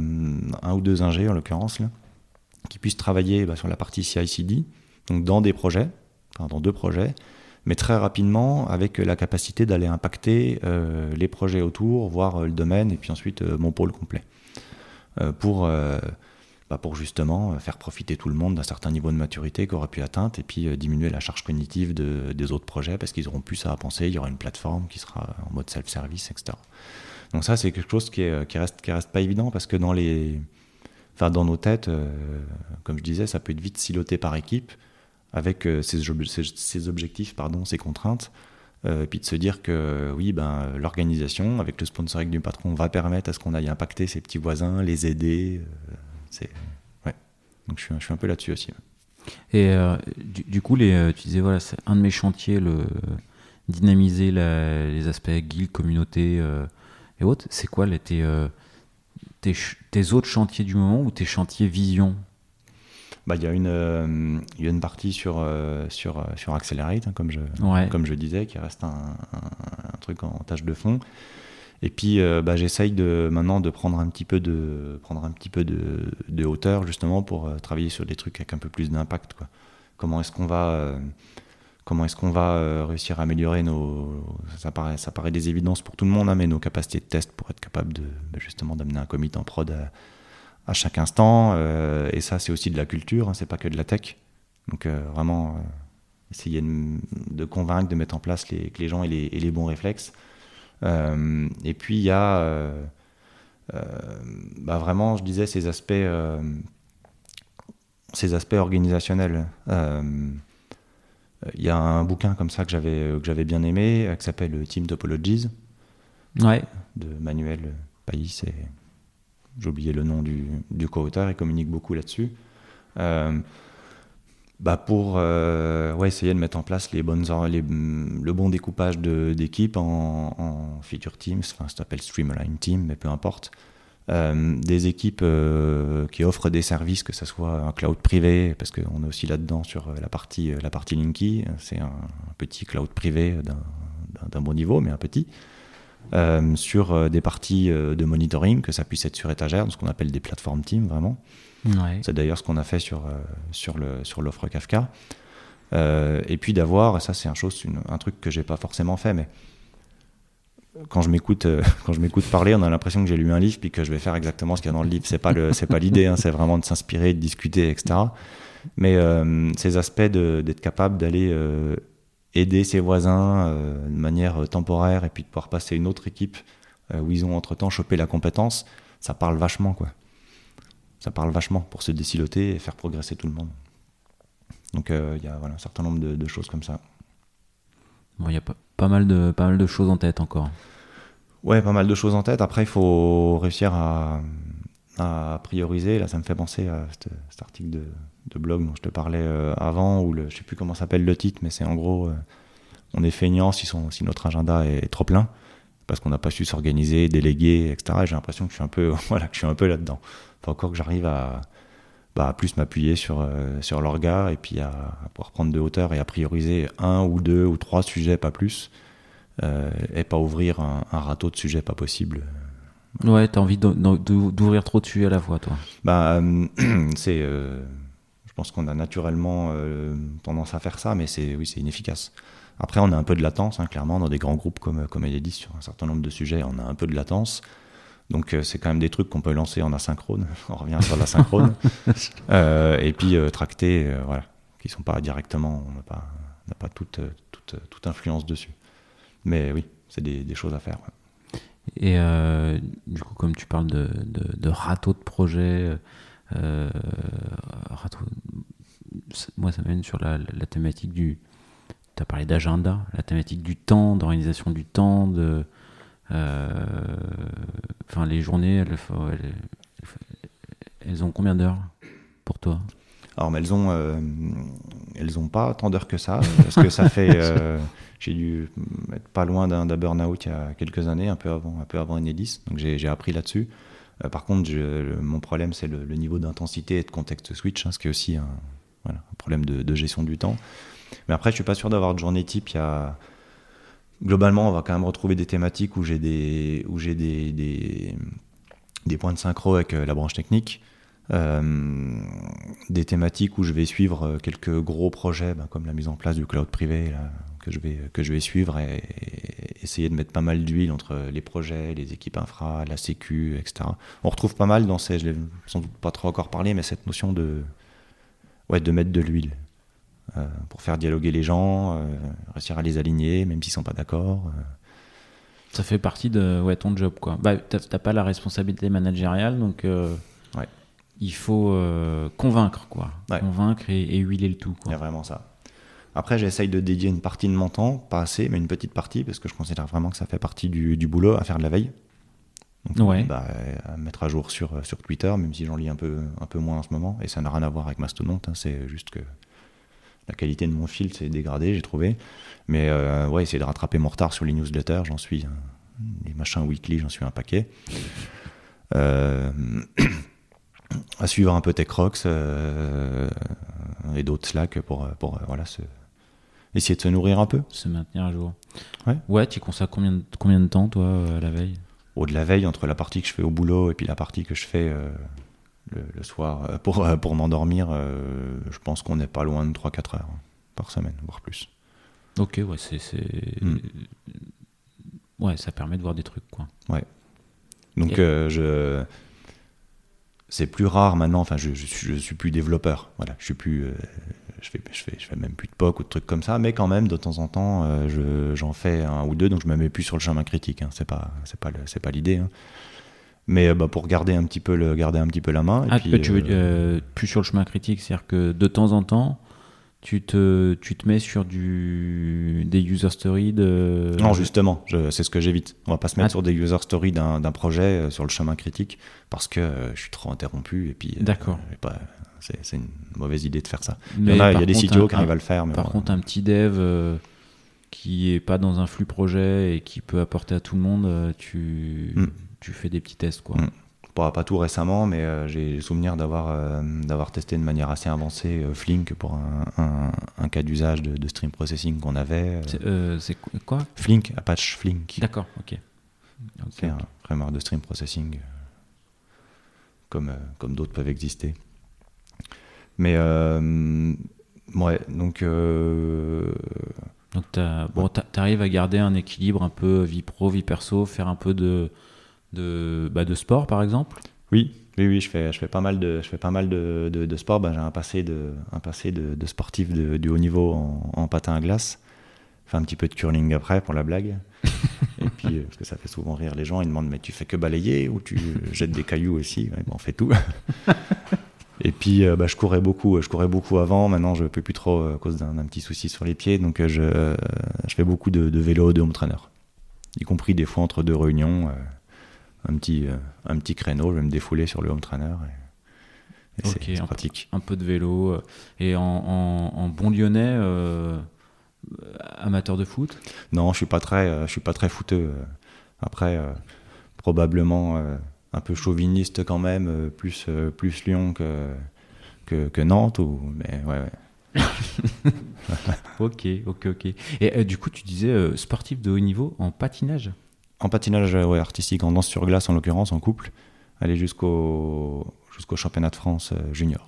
[SPEAKER 1] un ou deux ingés en l'occurrence, qui puissent travailler bah, sur la partie CI/CD, donc dans des projets, enfin dans deux projets, mais très rapidement avec la capacité d'aller impacter euh, les projets autour, voir euh, le domaine et puis ensuite mon pôle complet. Pour, bah, pour justement faire profiter tout le monde d'un certain niveau de maturité qu'aurait pu atteindre et puis diminuer la charge cognitive de- des autres projets parce qu'ils auront plus ça à penser, il y aura une plateforme qui sera en mode self-service, etc. Donc ça c'est quelque chose qui, est, reste, pas évident parce que dans nos têtes, euh, comme je disais, ça peut être vite siloté par équipe avec euh, ces objectifs, pardon, ces contraintes, euh, puis de se dire que oui, ben, l'organisation, avec le sponsoring du patron, va permettre à ce qu'on aille impacter ses petits voisins, les aider. Donc je suis, un peu là-dessus aussi.
[SPEAKER 2] Et du, coup, tu disais, voilà, c'est un de mes chantiers, dynamiser les aspects guild, communauté et autres. C'est quoi les, tes, euh, tes, autres chantiers du moment ou tes chantiers vision?
[SPEAKER 1] Bah, il y a une, euh, il y a une partie sur euh, sur euh, sur Accelerate, hein, comme je
[SPEAKER 2] Ouais.
[SPEAKER 1] comme je disais, qui reste un, un- un truc en tâche de fond. Et puis, euh, bah, j'essaye de maintenant de prendre un petit peu de prendre un petit peu de, de hauteur justement pour travailler sur des trucs avec un peu plus d'impact. Comment est-ce qu'on va comment est-ce qu'on va euh, réussir à améliorer nos ça paraît ça paraît des évidences pour tout le monde, hein, mais nos capacités de test pour être capable de bah, justement d'amener un commit en prod à, chaque instant. euh, et ça, c'est aussi de la culture, hein, c'est pas que de la tech. Donc euh, vraiment essayer de, convaincre, de mettre en place les, que les gens aient les, bons réflexes. Et puis il y a bah, vraiment, je disais, ces aspects, ces aspects organisationnels. Euh, Il y a un bouquin comme ça que j'avais que j'avais bien aimé, euh, qui s'appelle Team Topologies
[SPEAKER 2] Ouais.
[SPEAKER 1] de Manuel País et j'ai oublié le nom du, du co-auteur, il communique beaucoup là-dessus. Euh, bah pour euh, ouais, essayer de mettre en place les bonnes, les- le bon découpage d'équipes en, en feature teams, enfin ça s'appelle Streamline Team, mais peu importe. Euh, des équipes euh, qui offrent des services, que ce soit un cloud privé, parce qu'on est aussi là-dedans sur euh, la partie, la partie Linky, c'est un, un petit cloud privé d'un- bon niveau, mais un petit euh, sur des parties de monitoring, que ça puisse être sur étagère, ce qu'on appelle des plateformes team vraiment.
[SPEAKER 2] Ouais.
[SPEAKER 1] C'est d'ailleurs ce qu'on a fait sur, sur, le, sur l'offre Kafka. Et puis d'avoir, ça c'est un, chose, une- un truc que j'ai pas forcément fait, mais quand je m'écoute euh, (laughs) quand je m'écoute parler, on a l'impression que j'ai lu un livre puis que je vais faire exactement ce qu'il y a dans le livre. C'est pas le c'est pas (laughs) l'idée, hein, c'est vraiment de s'inspirer, de discuter, etc. Mais euh, ces aspects d'être capable d'aller euh, aider ses voisins euh, de manière temporaire et puis de pouvoir passer une autre équipe où ils ont entre temps chopé la compétence, ça parle vachement quoi. Ça parle vachement pour se désiloter et faire progresser tout le monde. Donc il y a voilà, un certain nombre de, de choses comme ça.
[SPEAKER 2] Bon, il y a pas, pas, mal de, pas mal de choses en tête encore.
[SPEAKER 1] Ouais, pas mal de choses en tête. Après, il faut réussir à, à prioriser. Là, ça me fait penser à cet, article de, de blog dont je te parlais euh, avant, où le, je sais plus comment s'appelle le titre, mais c'est en gros, euh, on est feignant si, si notre agenda est trop plein, parce qu'on n'a pas su s'organiser, déléguer, etc. Et J'ai l'impression que je suis un peu, (laughs) voilà, que je suis un peu là-dedans. Faut encore que j'arrive à, bah, à plus m'appuyer sur, euh, sur l'orga et puis à, à pouvoir prendre de hauteur et à prioriser un ou deux ou trois sujets, pas plus euh, et pas ouvrir un, un râteau de sujets pas possible.
[SPEAKER 2] Ouais, t'as envie d'o- d'o- d'ouvrir trop de sujets à la fois, toi.
[SPEAKER 1] Bah, euh, (clears throat) c'est, euh, je pense qu'on a naturellement tendance à faire ça, mais c'est, oui, c'est inefficace. Après, on a un peu de latence, hein, clairement, dans des grands groupes comme, comme Enedis, sur un certain nombre de sujets, on a un peu de latence. Donc, euh, c'est quand même des trucs qu'on peut lancer en asynchrone. (laughs) on revient sur l'asynchrone. (laughs) Euh, et puis, euh, tracter, euh, voilà, qui sont pas directement, on n'a pas, on pas toute, toute, toute influence dessus. Mais oui, c'est des, des choses à faire. ouais.
[SPEAKER 2] Et du coup, comme tu parles de, de, de râteau de projet, râteau, moi ça mène sur la, la thématique du. Tu as parlé d'agenda, la thématique du temps, d'organisation du temps, de. Euh, Enfin, les journées, elles, faut- elles- elles ont combien d'heures pour toi?
[SPEAKER 1] Alors, mais elles ont, euh, elles ont pas tant d'heures que ça, parce que ça fait, (laughs) euh, j'ai dû être pas loin d'un burn-out il y a quelques années, un peu avant, un peu avant Enedis, donc j'ai j'ai appris là-dessus. Euh, par contre, je- le- mon problème, c'est le, le niveau d'intensité et de contexte switch, hein, ce qui est aussi un, voilà, un problème de, de gestion du temps. Mais après, je suis pas sûr d'avoir de journée type. Il y a globalement, on va quand même retrouver des thématiques où j'ai des, points de synchro avec euh, la branche technique. Euh, des thématiques où je vais suivre euh, quelques gros projets, ben, comme la mise en place du cloud privé, que, je vais, suivre et, essayer de mettre pas mal d'huile entre les projets, les équipes infra, la sécu, etc. On retrouve pas mal dans ces, je l'ai sans doute pas trop encore parlé, mais cette notion de mettre de l'huile euh, pour faire dialoguer les gens, euh, réussir à les aligner, même s'ils sont pas d'accord. euh.
[SPEAKER 2] Ça fait partie de ouais, ton job, quoi. Bah, t'as pas la responsabilité managériale, donc
[SPEAKER 1] Ouais.
[SPEAKER 2] il faut convaincre, quoi.
[SPEAKER 1] Ouais.
[SPEAKER 2] Convaincre et, et huiler le tout,
[SPEAKER 1] Il y a
[SPEAKER 2] quoi.
[SPEAKER 1] vraiment ça. Après, j'essaye de dédier une partie de mon temps, pas assez, mais une petite partie, parce que je considère vraiment que ça fait partie du, du boulot à faire de la veille. Donc,
[SPEAKER 2] Ouais.
[SPEAKER 1] bah, à mettre à jour sur, sur Twitter, même si j'en lis un peu, un peu moins en ce moment. Et ça n'a rien à voir avec Mastodonte, hein, c'est juste que la qualité de mon fil s'est dégradée, j'ai trouvé. Mais euh, ouais, essayer de rattraper mon retard sur les newsletters, j'en suis. un- les machins weekly, j'en suis un paquet. Euh, (clears throat) à suivre un peu TechRox euh, et d'autres Slack pour, pour euh, voilà, se, essayer de se nourrir un peu.
[SPEAKER 2] Se maintenir à jour.
[SPEAKER 1] Ouais.
[SPEAKER 2] Ouais, tu consacres combien de, combien de temps, toi, euh, à la veille?
[SPEAKER 1] Au de la veille, entre la partie que je fais au boulot et puis la partie que je fais euh, le, le soir euh, pour, euh, pour m'endormir, euh, je pense qu'on n'est pas loin de 3-4 heures par semaine, voire plus.
[SPEAKER 2] Ok, ouais, c'est.
[SPEAKER 1] Mm.
[SPEAKER 2] Ouais, ça permet de voir des trucs, quoi.
[SPEAKER 1] Donc
[SPEAKER 2] Et-
[SPEAKER 1] euh, je c'est plus rare maintenant. Enfin, je, je, suis, je suis plus développeur. Voilà, je suis plus. euh, je fais, je fais, je fais même plus de POC ou de trucs comme ça. Mais quand même, de temps en temps, je- j'en fais un ou deux. Donc je me mets plus sur le chemin critique. Hein. C'est pas, pas l'idée. hein. Mais euh, bah, pour garder un petit peu le, garder un petit peu la main. et
[SPEAKER 2] Ah,
[SPEAKER 1] puis,
[SPEAKER 2] tu veux
[SPEAKER 1] euh,
[SPEAKER 2] euh, plus sur le chemin critique, c'est-à-dire que de temps en temps, tu te, tu te mets sur du, des user stories de.
[SPEAKER 1] Non, justement, c'est ce que j'évite. On va pas se mettre
[SPEAKER 2] Ah.
[SPEAKER 1] sur des user stories d'un d'un projet sur le chemin critique parce que euh, je suis trop interrompu et puis.
[SPEAKER 2] D'accord.
[SPEAKER 1] c'est une mauvaise idée de faire ça.
[SPEAKER 2] Mais
[SPEAKER 1] il y en a, il y a des CTO qui arrivent à le faire. Mais
[SPEAKER 2] Par
[SPEAKER 1] bon,
[SPEAKER 2] contre, un petit dev qui est pas dans un flux projet et qui peut apporter à tout le monde, tu,
[SPEAKER 1] Mm.
[SPEAKER 2] Tu fais des petits tests, quoi.
[SPEAKER 1] Mm. pas, pas tout récemment, mais euh, j'ai le souvenir d'avoir euh, d'avoir testé de manière assez avancée euh, Flink pour un, un- un cas d'usage de, de stream processing qu'on avait.
[SPEAKER 2] C'est c'est qu- quoi?
[SPEAKER 1] Flink, Apache Flink.
[SPEAKER 2] D'accord, ok.
[SPEAKER 1] C'est un framework de stream processing, comme, comme d'autres peuvent exister. Mais ouais, donc
[SPEAKER 2] Donc, bon, t'a- t'arrives à garder un équilibre un peu vie pro, vie perso, faire un peu de, de, bah, de sport, par exemple?
[SPEAKER 1] Oui, oui, oui, je fais, je fais pas mal de, je fais pas mal de, de, de sport. Ben, j'ai un passé de, un passé de, de sportif de, du haut niveau en, en patin à glace. Fait un petit peu de curling après pour la blague. (laughs) Et puis, euh, parce que ça fait souvent rire les gens, ils demandent mais tu fais que balayer ou tu jettes des cailloux aussi? Ouais, ben, On fait tout. (laughs) Et puis, euh, bah, je courais beaucoup. Je courais beaucoup avant. Maintenant, je peux plus trop euh, à cause d'un petit souci sur les pieds. Donc, je, je fais beaucoup de, de vélo, de home trainer, y compris des fois entre deux réunions. euh, un petit, euh, un petit créneau, je vais me défouler sur le home trainer. Et, et c'est- pratique.
[SPEAKER 2] un peu de vélo. euh, Et en, en- en bon lyonnais, euh, amateur de foot?
[SPEAKER 1] Non, je suis pas très, euh, je suis pas très fouteux. euh. Après, euh, probablement un peu chauviniste quand même, plus, plus Lyon que, que, que Nantes. Ou, mais ouais, ouais. (laughs)
[SPEAKER 2] Ok, ok, ok. Et euh, du coup, tu disais euh, sportif de haut niveau en patinage?
[SPEAKER 1] En patinage ouais, artistique, en danse sur glace en l'occurrence, en couple, aller jusqu'au jusqu'au championnat de France euh, junior.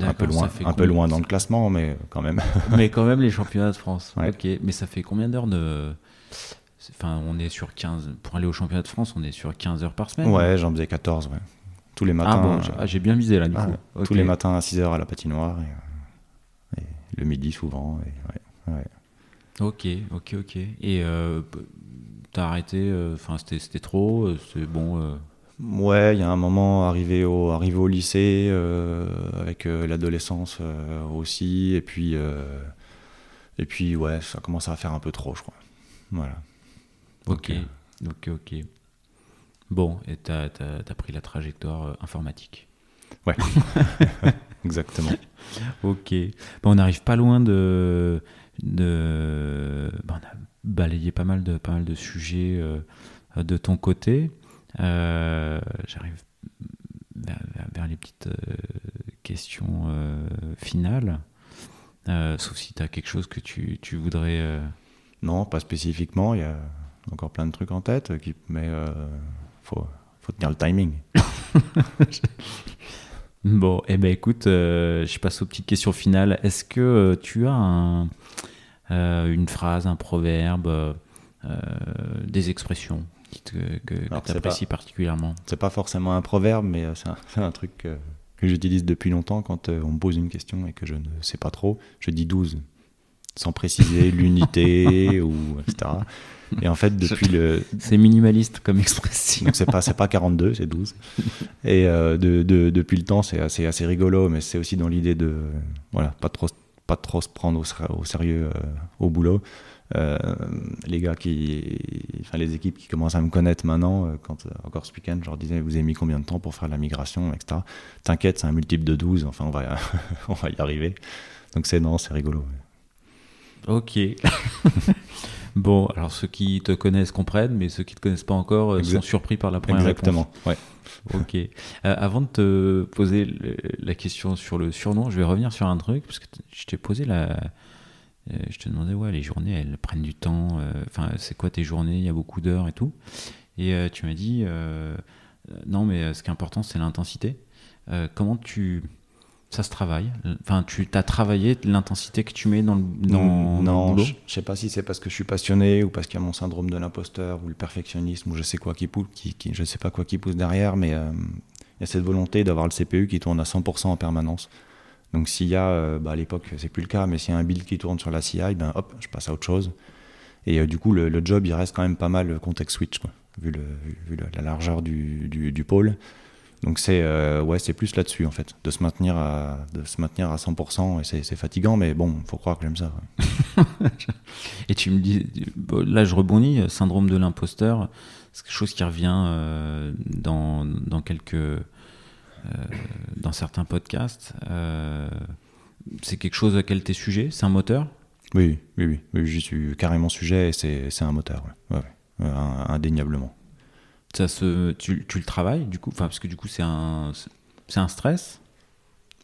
[SPEAKER 1] Un peu loin, un peu loin dans le classement, mais quand même. (laughs)
[SPEAKER 2] Mais quand même les championnats de France.
[SPEAKER 1] Ouais.
[SPEAKER 2] Ok, mais ça fait combien d'heures de. Enfin, on est sur 15. Pour aller au championnat de France, on est sur 15 heures par semaine
[SPEAKER 1] Ouais, j'en faisais 14, ouais. Tous les matins.
[SPEAKER 2] Ah bon,
[SPEAKER 1] euh,
[SPEAKER 2] j'ai- ah, j'ai bien visé là, du
[SPEAKER 1] ah,
[SPEAKER 2] coup.
[SPEAKER 1] ouais. Tous les matins à 6h à la patinoire. Et, euh, et le midi souvent. Et, ouais, ouais.
[SPEAKER 2] Ok, ok, ok. Et euh, t'as arrêté, euh, enfin, c'était c'était trop, euh, c'est bon. euh,
[SPEAKER 1] Ouais, il y a un moment arrivé au, arrivé au lycée, euh, avec euh, l'adolescence euh, aussi, et puis, et puis ouais, ça commence à faire un peu trop, je crois. Voilà.
[SPEAKER 2] Ok, ok, ok. Bon, et t'as as, pris la trajectoire informatique.
[SPEAKER 1] Ouais, (laughs) (laughs) exactement.
[SPEAKER 2] Ok. Bon, on n'arrive pas loin de. de... Bon, on a balayé pas mal de, pas mal de sujets euh, de ton côté. Euh, J'arrive vers, vers- vers les petites euh, questions finales. Sauf si tu as quelque chose que tu, tu voudrais.
[SPEAKER 1] Non, pas spécifiquement. Il y a encore plein de trucs en tête, mais euh, faut, faut tenir le timing. (laughs)
[SPEAKER 2] Bon, eh ben écoute, euh, je passe aux petites questions finales. Est-ce que euh, tu as un, une phrase, un proverbe, euh, euh, des expressions que,
[SPEAKER 1] Alors,
[SPEAKER 2] tu apprécies particulièrement
[SPEAKER 1] C'est pas forcément un proverbe, mais euh, (laughs) c'est un, truc euh, que j'utilise depuis longtemps quand euh, on me pose une question et que je ne sais pas trop. Je dis 12, sans préciser (laughs) l'unité ou etc. Et en fait, depuis le, (laughs)
[SPEAKER 2] C'est minimaliste comme expression.
[SPEAKER 1] Donc c'est pas pas 42, c'est 12. Et euh, de, de- depuis le temps, c'est assez assez rigolo, mais c'est aussi dans l'idée de voilà pas trop pas trop se prendre au, sérieux euh, au boulot. Euh, les gars qui, enfin les équipes qui commencent à me connaître maintenant, euh, quand encore ce week-end, je leur disais vous avez mis combien de temps pour faire la migration, etc. T'inquiète, c'est un multiple de 12. Enfin on va (laughs) on va y arriver. Donc c'est non, c'est rigolo.
[SPEAKER 2] Ok. (laughs) bon, alors ceux qui te connaissent comprennent, mais ceux qui te connaissent pas encore euh, sont surpris par la première
[SPEAKER 1] Exactement. Ouais. (laughs)
[SPEAKER 2] Ok. Euh, avant de te poser la question sur le surnom, je vais revenir sur un truc parce que je t'ai posé la. euh, je te demandais, ouais, les journées, elles prennent du temps. euh, Enfin, c'est quoi tes journées Il y a beaucoup d'heures et tout. Et tu m'as dit, non, mais ce qui est important, c'est l'intensité. Comment tu. Ça se travaille Enfin, tu as travaillé l'intensité que tu mets dans le, dans,
[SPEAKER 1] non, je, sais pas si c'est parce que je suis passionné ou parce qu'il y a mon syndrome de l'imposteur ou le perfectionnisme ou je sais quoi qui pousse, qui, qui- je sais pas quoi qui pousse derrière, mais euh, il y a cette volonté d'avoir le CPU qui tourne à 100% en permanence. Donc s'il y a, euh, bah, à l'époque c'est plus le cas, mais s'il y a un build qui tourne sur la CI, ben hop, je passe à autre chose. Et euh, du coup le, le job il reste quand même pas mal context switch, quoi, vu, le, vu, la largeur du, du, du pôle. Donc c'est euh, ouais, c'est plus là-dessus en fait, de se maintenir à, de se maintenir à 100% et c'est fatigant, mais bon, faut croire que j'aime ça. ouais. (laughs)
[SPEAKER 2] Et tu me dis, là je rebondis, euh, syndrome de l'imposteur, c'est quelque chose qui revient euh, dans, dans quelques, euh, dans certains podcasts. C'est quelque chose à quel tu es sujet C'est un moteur?
[SPEAKER 1] Oui, oui, oui, oui, j'y suis carrément sujet et c'est un moteur, ouais. Ouais, indéniablement.
[SPEAKER 2] Ça se, tu, tu le travailles du coup Enfin, parce que du coup c'est un, c'est un stress?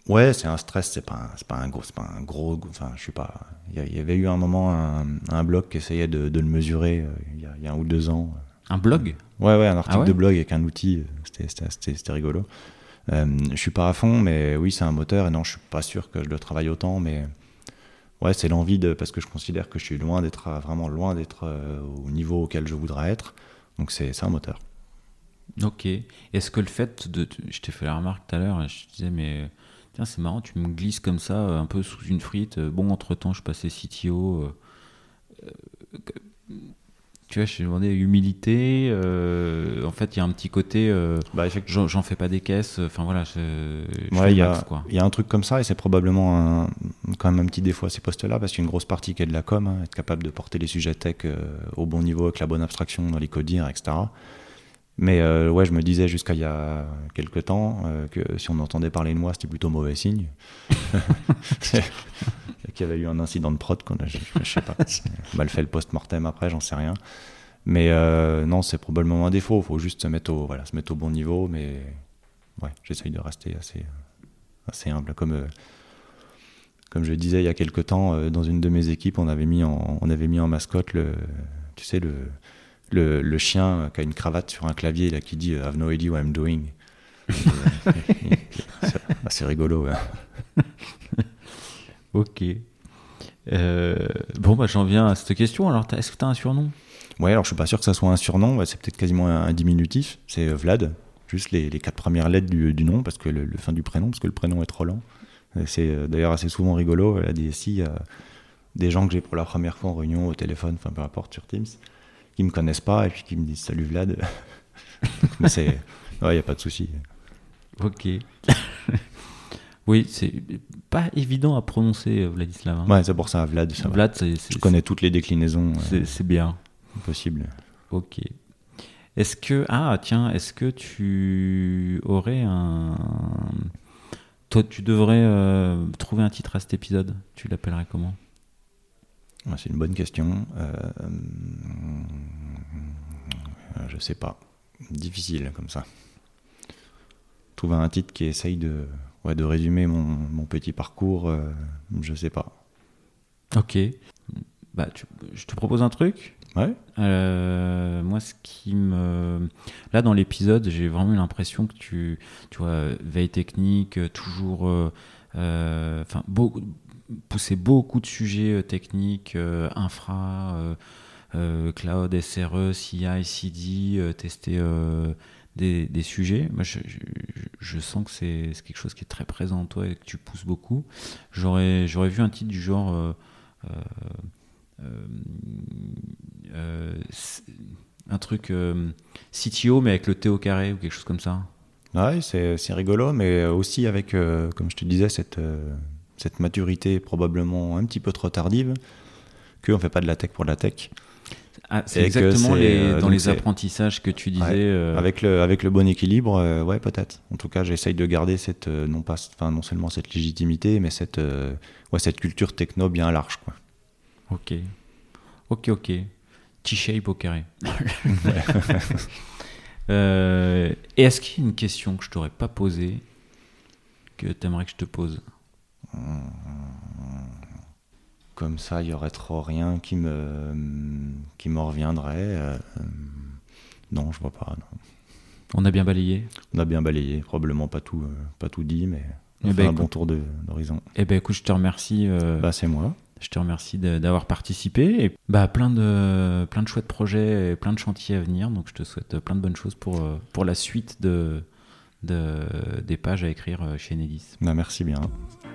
[SPEAKER 1] Ouais, c'est un stress, c'est pas, un- c'est pas un gros, c'est pas un gros, enfin, je sais pas. Il y, avait eu un moment un, un blog qui essayait de, de le mesurer euh, il y, a, il y a un ou deux ans.
[SPEAKER 2] Un blog?
[SPEAKER 1] Ouais, ouais, un article
[SPEAKER 2] Ah ouais?
[SPEAKER 1] de blog avec un outil, euh, c'était- c'était c'était- c'était rigolo. Euh, je suis pas à fond, mais oui, c'est un moteur et non, je suis pas sûr que je le travaille autant, mais ouais, c'est l'envie de, parce que je considère que je suis loin d'être, vraiment loin d'être euh, au niveau auquel je voudrais être. Donc c'est c'est un moteur.
[SPEAKER 2] Ok. Est-ce que le fait de. Je t'ai fait la remarque tout à l'heure, je te disais, mais tiens, c'est marrant, tu me glisses comme ça, euh, un peu sous une frite. Euh, Bon, entre-temps, je passais CTO. euh, tu vois, je t'ai demandé humilité. euh, en fait, il y a un petit côté. euh,
[SPEAKER 1] Bah, effectivement.
[SPEAKER 2] J'en fais pas des caisses. Enfin voilà, je, je
[SPEAKER 1] Ouais,
[SPEAKER 2] fais
[SPEAKER 1] il y, a-
[SPEAKER 2] max, quoi.
[SPEAKER 1] il y a un truc comme ça et c'est probablement un- quand même un petit défaut à ces postes-là parce qu'il y a une grosse partie qui est de la com, hein, être capable de porter les sujets tech au bon niveau avec la bonne abstraction dans les codires, etc. Mais euh, ouais, je me disais jusqu'à il y a quelques temps euh, que si on entendait parler de moi, c'était plutôt mauvais signe. (laughs) Qu'il y avait eu un incident de prod, qu'on a, je, je sais pas. Mal fait le post-mortem après, j'en sais rien. Mais euh, non, c'est probablement un défaut. Il faut juste se mettre, au, voilà, se mettre au bon niveau. Mais ouais, j'essaye de rester assez, assez humble. Comme, comme je disais il y a quelques temps, dans une de mes équipes, on avait mis en, on avait mis en mascotte le, tu sais, le, le, le chien qui a une cravate sur un clavier là, qui dit euh, I've no idea what I'm doing. (laughs) Euh, c'est rigolo. ouais. (laughs)
[SPEAKER 2] Ok. Euh, bon, bah, j'en viens à cette question. Alors, est-ce que tu as un surnom?
[SPEAKER 1] Ouais, alors je suis pas sûr que ça soit un surnom, c'est peut-être quasiment un, diminutif. C'est euh, Vlad, juste les, les quatre premières lettres du, du nom, parce que le, le fin du prénom, parce que le prénom est trop lent. Euh, C'est euh, d'ailleurs assez souvent rigolo la DSI. a des gens que j'ai pour la première fois en réunion au téléphone, enfin peu importe sur Teams, qui me connaissent pas et puis qui me disent salut Vlad. (laughs) Mais c'est, ouais, y a pas de souci.
[SPEAKER 2] Ok. (laughs) oui, c'est pas évident à prononcer, euh, Vladislav. hein.
[SPEAKER 1] Ouais, c'est pour ça Vlad. ça.
[SPEAKER 2] Vlad, c'est
[SPEAKER 1] Je connais toutes les déclinaisons euh,
[SPEAKER 2] c'est- c'est bien.
[SPEAKER 1] possibles.
[SPEAKER 2] Ok. Est-ce que ah tiens, est-ce que tu aurais un Toi, tu devrais euh, trouver un titre à cet épisode? Tu l'appellerais comment?
[SPEAKER 1] C'est une bonne question. Euh, je sais pas. Difficile comme ça. Trouver un titre qui essaye de, ouais, de résumer mon, mon petit parcours, euh, je sais pas.
[SPEAKER 2] Ok. Bah, tu- je te propose un truc.
[SPEAKER 1] Ouais
[SPEAKER 2] Euh, moi, ce qui me. Là, dans l'épisode, j'ai vraiment eu l'impression que tu. Tu vois, veille technique, toujours. euh, Enfin, beaucoup. Pousser beaucoup de sujets euh, techniques, euh, infra, euh, cloud, SRE, CI, CD, tester des, des sujets. Moi, je, je- sens que c'est quelque chose qui est très présent en toi et que tu pousses beaucoup. J'aurais vu un titre du genre. un truc euh, CTO mais avec le T au carré ou quelque chose comme ça.
[SPEAKER 1] Ouais, c'est rigolo, mais aussi avec, comme je te disais, cette, cette maturité probablement un petit peu trop tardive, qu'on ne fait pas de la tech pour de la tech.
[SPEAKER 2] Ah, c'est exactement les,
[SPEAKER 1] euh,
[SPEAKER 2] dans les apprentissages que tu disais.
[SPEAKER 1] Ouais,
[SPEAKER 2] euh,
[SPEAKER 1] Avec, le, avec le bon équilibre, euh, ouais, peut-être. En tout cas, j'essaye de garder cette, euh, non, pas, enfin, non seulement cette légitimité, mais cette, ouais, cette culture techno bien large. Quoi.
[SPEAKER 2] Ok. Ok, ok. T-shape au carré. (laughs) (laughs) Et est-ce qu'il y a une question que je t'aurais pas posée que tu aimerais que je te pose?
[SPEAKER 1] Comme ça, il y aurait trop rien qui me, qui me reviendrait. euh, euh, non, je vois pas. non.
[SPEAKER 2] On a bien balayé
[SPEAKER 1] On a bien balayé, probablement pas tout, euh, pas tout dit, mais on
[SPEAKER 2] ben,
[SPEAKER 1] un bon tour d'horizon.
[SPEAKER 2] Eh ben écoute, je te remercie. euh,
[SPEAKER 1] Bah, c'est moi.
[SPEAKER 2] Je te remercie d'avoir participé. Et bah, plein, de, plein de chouettes projets et plein de chantiers à venir. Donc, je te souhaite plein de bonnes choses pour, pour la suite de, de, des pages à écrire chez Enedis.
[SPEAKER 1] Bah, merci bien.